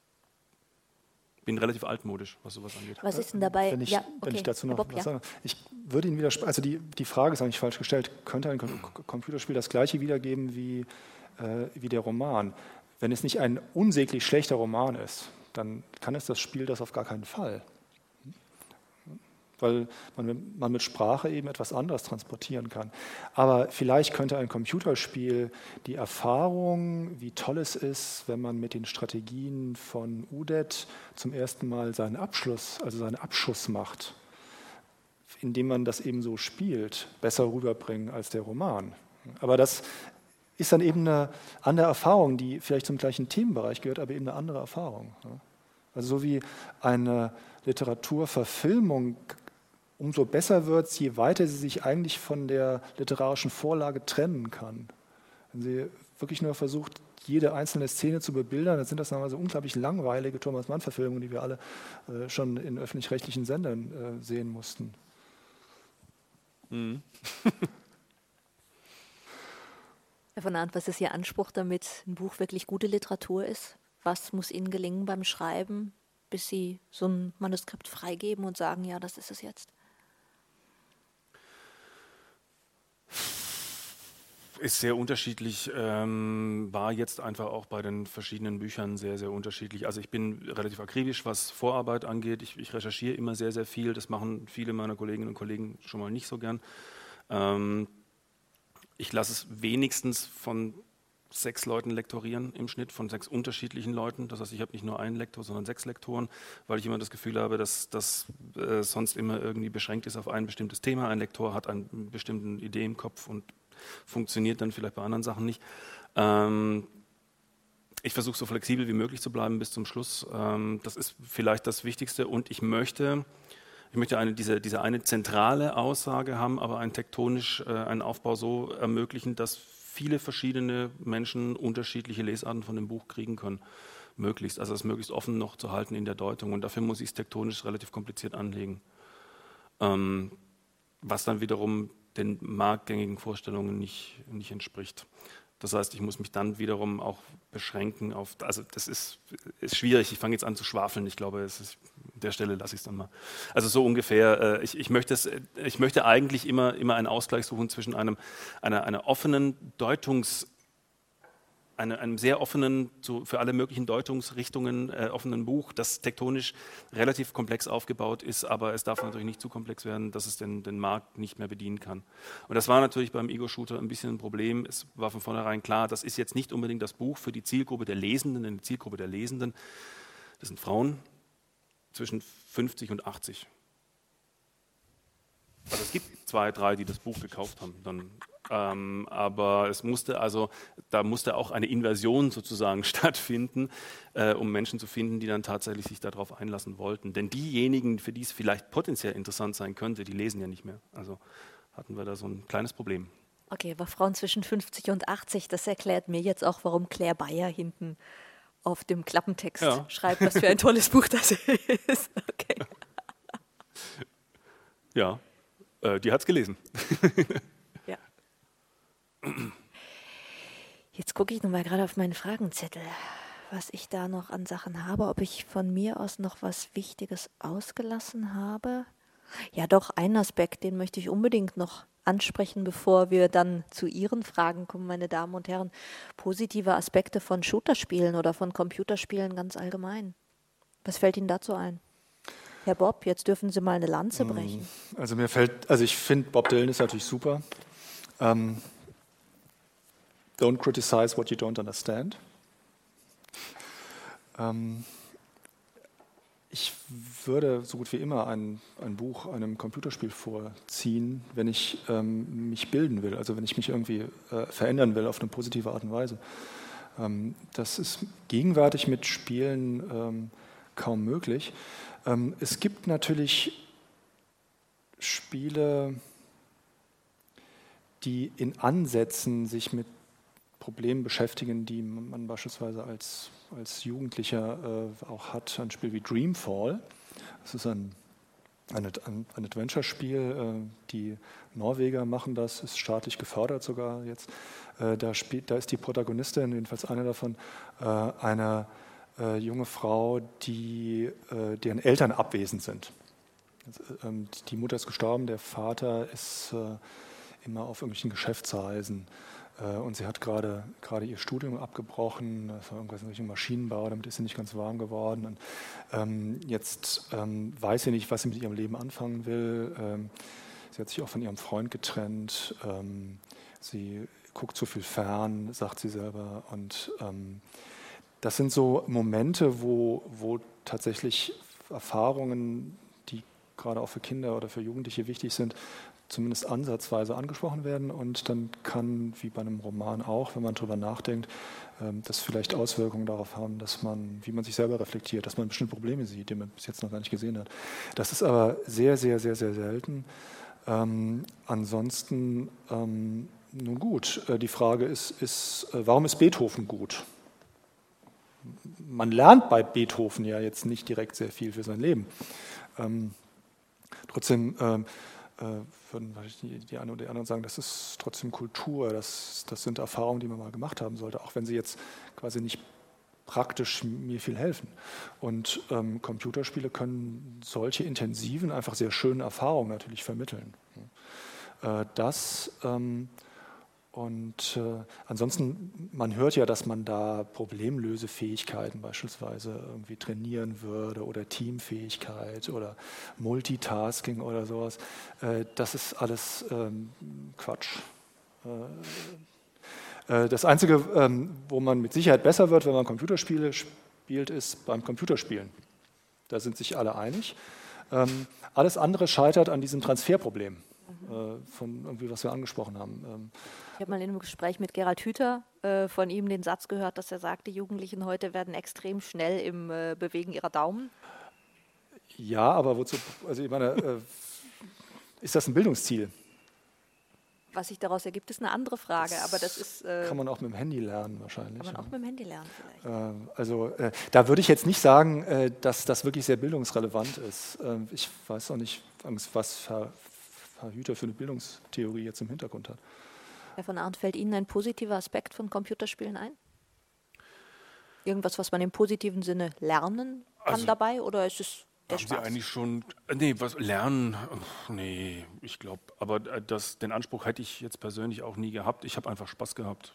bin relativ altmodisch, was sowas angeht. Was ist denn dabei? Wenn ich, ja, okay. wenn ich dazu noch Bob, was ja. sage. Ich würde Ihnen widersprechen. Also die, die Frage ist eigentlich falsch gestellt. Könnte ein Computerspiel das gleiche wiedergeben wie, äh, wie der Roman? Wenn es nicht ein unsäglich schlechter Roman ist, dann kann es das Spiel das auf gar keinen Fall weil man, man, mit Sprache eben etwas anderes transportieren kann. Aber vielleicht könnte ein Computerspiel die Erfahrung, wie toll es ist, wenn man mit den Strategien von UDET zum ersten Mal seinen Abschluss, also seinen Abschuss macht, indem man das eben so spielt, besser rüberbringen als der Roman. Aber das ist dann eben eine andere Erfahrung, die vielleicht zum gleichen Themenbereich gehört, aber eben eine andere Erfahrung. Also so wie eine Literaturverfilmung umso besser wird es, je weiter sie sich eigentlich von der literarischen Vorlage trennen kann. Wenn sie wirklich nur versucht, jede einzelne Szene zu bebildern, dann sind das normalerweise unglaublich langweilige Thomas Mann-Verfilmungen, die wir alle äh, schon in öffentlich-rechtlichen Sendern äh, sehen mussten. Mhm. Herr von Arndt, was ist Ihr Anspruch, damit ein Buch wirklich gute Literatur ist? Was muss Ihnen gelingen beim Schreiben, bis Sie so ein Manuskript freigeben und sagen, ja, das ist es jetzt? Ist sehr unterschiedlich, ähm, war jetzt einfach auch bei den verschiedenen Büchern sehr, sehr unterschiedlich. Also ich bin relativ akribisch, was Vorarbeit angeht. Ich, ich recherchiere immer sehr, sehr viel. Das machen viele meiner Kolleginnen und Kollegen schon mal nicht so gern. Ähm, ich lasse es wenigstens von sechs Leuten lektorieren im Schnitt, von sechs unterschiedlichen Leuten. Das heißt, ich habe nicht nur einen Lektor, sondern sechs Lektoren, weil ich immer das Gefühl habe, dass das äh, sonst immer irgendwie beschränkt ist auf ein bestimmtes Thema. Ein Lektor hat eine bestimmte Idee im Kopf und funktioniert dann vielleicht bei anderen Sachen nicht. Ähm, ich versuche so flexibel wie möglich zu bleiben bis zum Schluss. Ähm, das ist vielleicht das Wichtigste und ich möchte, ich möchte eine, diese, diese eine zentrale Aussage haben, aber einen tektonisch äh, einen Aufbau so ermöglichen, dass viele verschiedene Menschen unterschiedliche Lesarten von dem Buch kriegen können. Möglichst, also es möglichst offen noch zu halten in der Deutung. Und dafür muss ich es tektonisch relativ kompliziert anlegen. Ähm, was dann wiederum den marktgängigen Vorstellungen nicht, nicht entspricht. Das heißt, ich muss mich dann wiederum auch beschränken auf, also das ist, ist schwierig, ich fange jetzt an zu schwafeln, ich glaube, es ist, der Stelle lasse ich es dann mal. Also so ungefähr, äh, ich, ich, möchte es, ich möchte eigentlich immer, immer einen Ausgleich suchen zwischen einem, einer, einer offenen Deutungs- eine, einem sehr offenen, so für alle möglichen Deutungsrichtungen äh, offenen Buch, das tektonisch relativ komplex aufgebaut ist, aber es darf natürlich nicht zu komplex werden, dass es den, den Markt nicht mehr bedienen kann. Und das war natürlich beim Ego-Shooter ein bisschen ein Problem. Es war von vornherein klar, das ist jetzt nicht unbedingt das Buch für die Zielgruppe der Lesenden, denn die Zielgruppe der Lesenden, das sind Frauen zwischen 50 und 80. Also es gibt zwei, drei, die das Buch gekauft haben. Dann ähm, aber es musste also, da musste auch eine Inversion sozusagen stattfinden, äh, um Menschen zu finden, die dann tatsächlich sich darauf einlassen wollten. Denn diejenigen, für die es vielleicht potenziell interessant sein könnte, die lesen ja nicht mehr. Also hatten wir da so ein kleines Problem. Okay, aber Frauen zwischen 50 und 80, das erklärt mir jetzt auch, warum Claire Bayer hinten auf dem Klappentext ja. schreibt, was für ein tolles Buch das ist. Okay. Ja, äh, die hat es gelesen. Jetzt gucke ich nochmal gerade auf meinen Fragenzettel, was ich da noch an Sachen habe, ob ich von mir aus noch was Wichtiges ausgelassen habe. Ja, doch, einen Aspekt, den möchte ich unbedingt noch ansprechen, bevor wir dann zu Ihren Fragen kommen, meine Damen und Herren. Positive Aspekte von Shooterspielen oder von Computerspielen ganz allgemein. Was fällt Ihnen dazu ein? Herr Bob, jetzt dürfen Sie mal eine Lanze mm, brechen. Also mir fällt, also ich finde Bob Dylan ist natürlich super. Um, ähm, don't criticize what you don't understand. Um, ähm, ich würde so gut wie immer ein, ein Buch einem Computerspiel vorziehen, wenn ich ähm, mich bilden will, also wenn ich mich irgendwie äh, verändern will auf eine positive Art und Weise. Ähm, das ist gegenwärtig mit Spielen ähm, kaum möglich. Ähm, es gibt natürlich Spiele, die in Ansätzen sich mit Problemen beschäftigen, die man beispielsweise als als Jugendlicher äh, auch hat, ein Spiel wie Dreamfall. Das ist ein, ein, ein Adventure-Spiel. Äh, die Norweger machen das, ist staatlich gefördert sogar jetzt. Äh, da, spielt, da ist die Protagonistin, jedenfalls eine davon, äh, eine äh, junge Frau, die, äh, deren Eltern abwesend sind. Ähm, die Mutter ist gestorben, der Vater ist immer auf irgendwelchen Geschäftsreisen und sie hat gerade, gerade ihr Studium abgebrochen, das war irgendwas in Richtung Maschinenbau, damit ist sie nicht ganz warm geworden. Und, ähm, jetzt ähm, weiß sie nicht, was sie mit ihrem Leben anfangen will. Ähm, sie hat sich auch von ihrem Freund getrennt. Ähm, sie guckt zu viel fern, sagt sie selber. Und ähm, das sind so Momente, wo, wo tatsächlich Erfahrungen, die gerade auch für Kinder oder für Jugendliche wichtig sind, zumindest ansatzweise angesprochen werden und dann kann, wie bei einem Roman auch, wenn man darüber nachdenkt, ähm, das vielleicht Auswirkungen darauf haben, dass man, wie man sich selber reflektiert, dass man bestimmte Probleme sieht, die man bis jetzt noch gar nicht gesehen hat. Das ist aber sehr, sehr, sehr, sehr selten. Ähm, ansonsten, ähm, nun gut, äh, die Frage ist, ist äh, warum ist Beethoven gut? Man lernt bei Beethoven ja jetzt nicht direkt sehr viel für sein Leben. Ähm, trotzdem ähm, äh, würden die, die einen oder die anderen sagen, das ist trotzdem Kultur, das, das sind Erfahrungen, die man mal gemacht haben sollte, auch wenn sie jetzt quasi nicht praktisch mir viel helfen. Und ähm, Computerspiele können solche intensiven, einfach sehr schönen Erfahrungen natürlich vermitteln. Äh, das ähm, und äh, ansonsten, man hört ja, dass man da Problemlösefähigkeiten beispielsweise irgendwie trainieren würde oder Teamfähigkeit oder Multitasking oder sowas. Äh, das ist alles ähm, Quatsch. Äh, äh das Einzige, ähm, wo man mit Sicherheit besser wird, wenn man Computerspiele spielt, ist beim Computerspielen. Da sind sich alle einig. Ähm, alles andere scheitert an diesem Transferproblem. Äh, von irgendwie, was wir angesprochen haben. Ähm, ich habe mal in einem Gespräch mit Gerald Hüther äh, von ihm den Satz gehört, dass er sagt, die Jugendlichen heute werden extrem schnell im äh, Bewegen ihrer Daumen. Ja, aber wozu, also ich meine, äh, ist das ein Bildungsziel? Was sich daraus ergibt, ist eine andere Frage, das aber das ist. Äh, kann man auch mit dem Handy lernen, wahrscheinlich. Kann man auch mit dem Handy lernen, vielleicht. Ähm, also, äh, da würde ich jetzt nicht sagen, äh, dass das wirklich sehr bildungsrelevant ist. Ähm, ich weiß auch nicht, was Herr Herr Hüter für eine Bildungstheorie jetzt im Hintergrund hat. Herr von Arndt, fällt Ihnen ein positiver Aspekt von Computerspielen ein? Irgendwas, was man im positiven Sinne lernen kann also, dabei oder ist es der haben Spaß? Sie eigentlich schon, nee, was lernen, nee, ich glaube, aber äh, das, den Anspruch hätte ich jetzt persönlich auch nie gehabt. Ich habe einfach Spaß gehabt.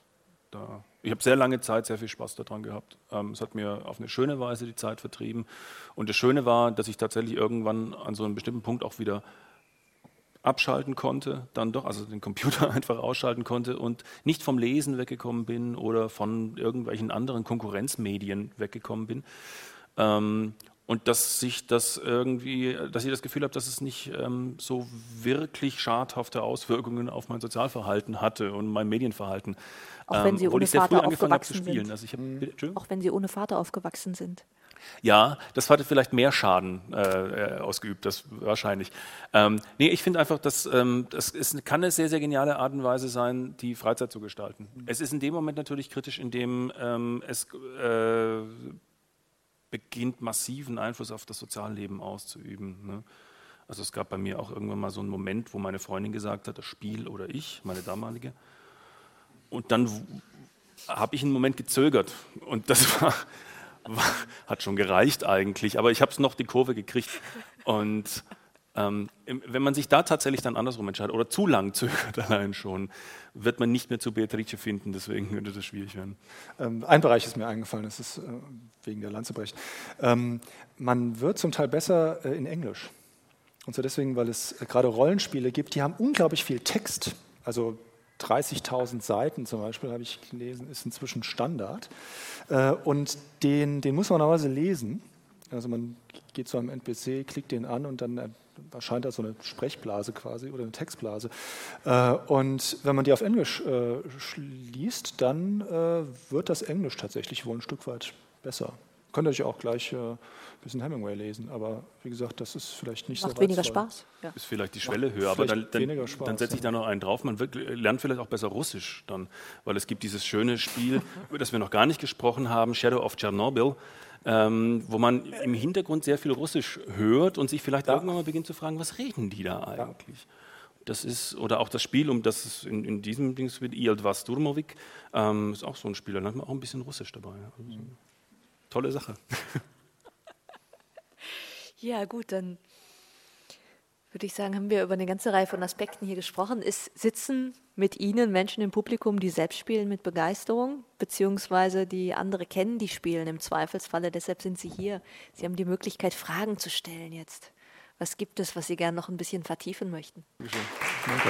Da. Ich habe sehr lange Zeit sehr viel Spaß daran gehabt. Ähm, es hat mir auf eine schöne Weise die Zeit vertrieben. Und das Schöne war, dass ich tatsächlich irgendwann an so einem bestimmten Punkt auch wieder abschalten konnte, dann doch, also den Computer einfach ausschalten konnte und nicht vom Lesen weggekommen bin oder von irgendwelchen anderen Konkurrenzmedien weggekommen bin. Ähm, und dass sich das irgendwie, dass ich das Gefühl habe, dass es nicht ähm, so wirklich schadhafte Auswirkungen auf mein Sozialverhalten hatte und mein Medienverhalten. Auch wenn Sie ähm, ohne Vater aufgewachsen sind. Also hab, Auch wenn Sie ohne Vater aufgewachsen sind. Ja, das hatte vielleicht mehr Schaden äh, äh, ausgeübt, das wahrscheinlich. Ähm, nee, ich finde einfach, dass ähm, das ist, kann eine sehr, sehr geniale Art und Weise sein, die Freizeit zu gestalten. Mhm. Es ist in dem Moment natürlich kritisch, indem ähm, es äh, beginnt, massiven Einfluss auf das Sozialleben auszuüben. Ne? Also es gab bei mir auch irgendwann mal so einen Moment, wo meine Freundin gesagt hat, das Spiel oder ich, meine damalige. Und dann habe ich einen Moment gezögert. Und das war hat schon gereicht eigentlich, aber ich habe es noch die Kurve gekriegt. Und Ähm, wenn man sich da tatsächlich dann andersrum entscheidet oder zu lang zögert allein schon, wird man nicht mehr zu Beatrice finden, deswegen könnte das schwierig werden. Ähm, ein Bereich ist mir eingefallen, das ist äh, wegen der Lanzebrecht. Ähm, man wird zum Teil besser äh, in Englisch. Und zwar deswegen, weil es äh, gerade Rollenspiele gibt, die haben unglaublich viel Text. Also 30.000 Seiten zum Beispiel, habe ich gelesen, ist inzwischen Standard. Äh, und den, den muss man normalerweise lesen. Also man geht zu einem NPC, klickt den an und dann erscheint da so eine Sprechblase quasi oder eine Textblase. Äh, und wenn man die auf Englisch liest, dann wird das Englisch tatsächlich wohl ein Stück weit besser. Könnt ihr euch auch gleich ein bisschen Hemingway lesen, aber wie gesagt, das ist vielleicht nicht Macht so Macht weniger Spaß. Ja. Ist vielleicht die Schwelle Macht höher, aber dann, dann, Spaß, dann setze ich da noch einen drauf. Man wird, lernt vielleicht auch besser Russisch dann, weil es gibt dieses schöne Spiel, über das wir noch gar nicht gesprochen haben, Shadow of Chernobyl. Ähm, wo man im Hintergrund sehr viel Russisch hört und sich vielleicht ja. irgendwann mal beginnt zu fragen, was reden die da eigentlich? Ja. Das ist, oder auch das Spiel, um das es in, in diesem Ding wird, Ield Sturmovik, ähm, ist auch so ein Spiel, da lernt man auch ein bisschen Russisch dabei. Also, mhm tolle Sache. ja, gut, dann würde ich sagen, haben wir über eine ganze Reihe von Aspekten hier gesprochen. Ist Sitzen mit Ihnen Menschen im Publikum, die selbst spielen mit Begeisterung, beziehungsweise die andere kennen, die spielen im Zweifelsfalle, deshalb sind Sie hier. Sie haben die Möglichkeit, Fragen zu stellen jetzt. Was gibt es, was Sie gerne noch ein bisschen vertiefen möchten? Danke.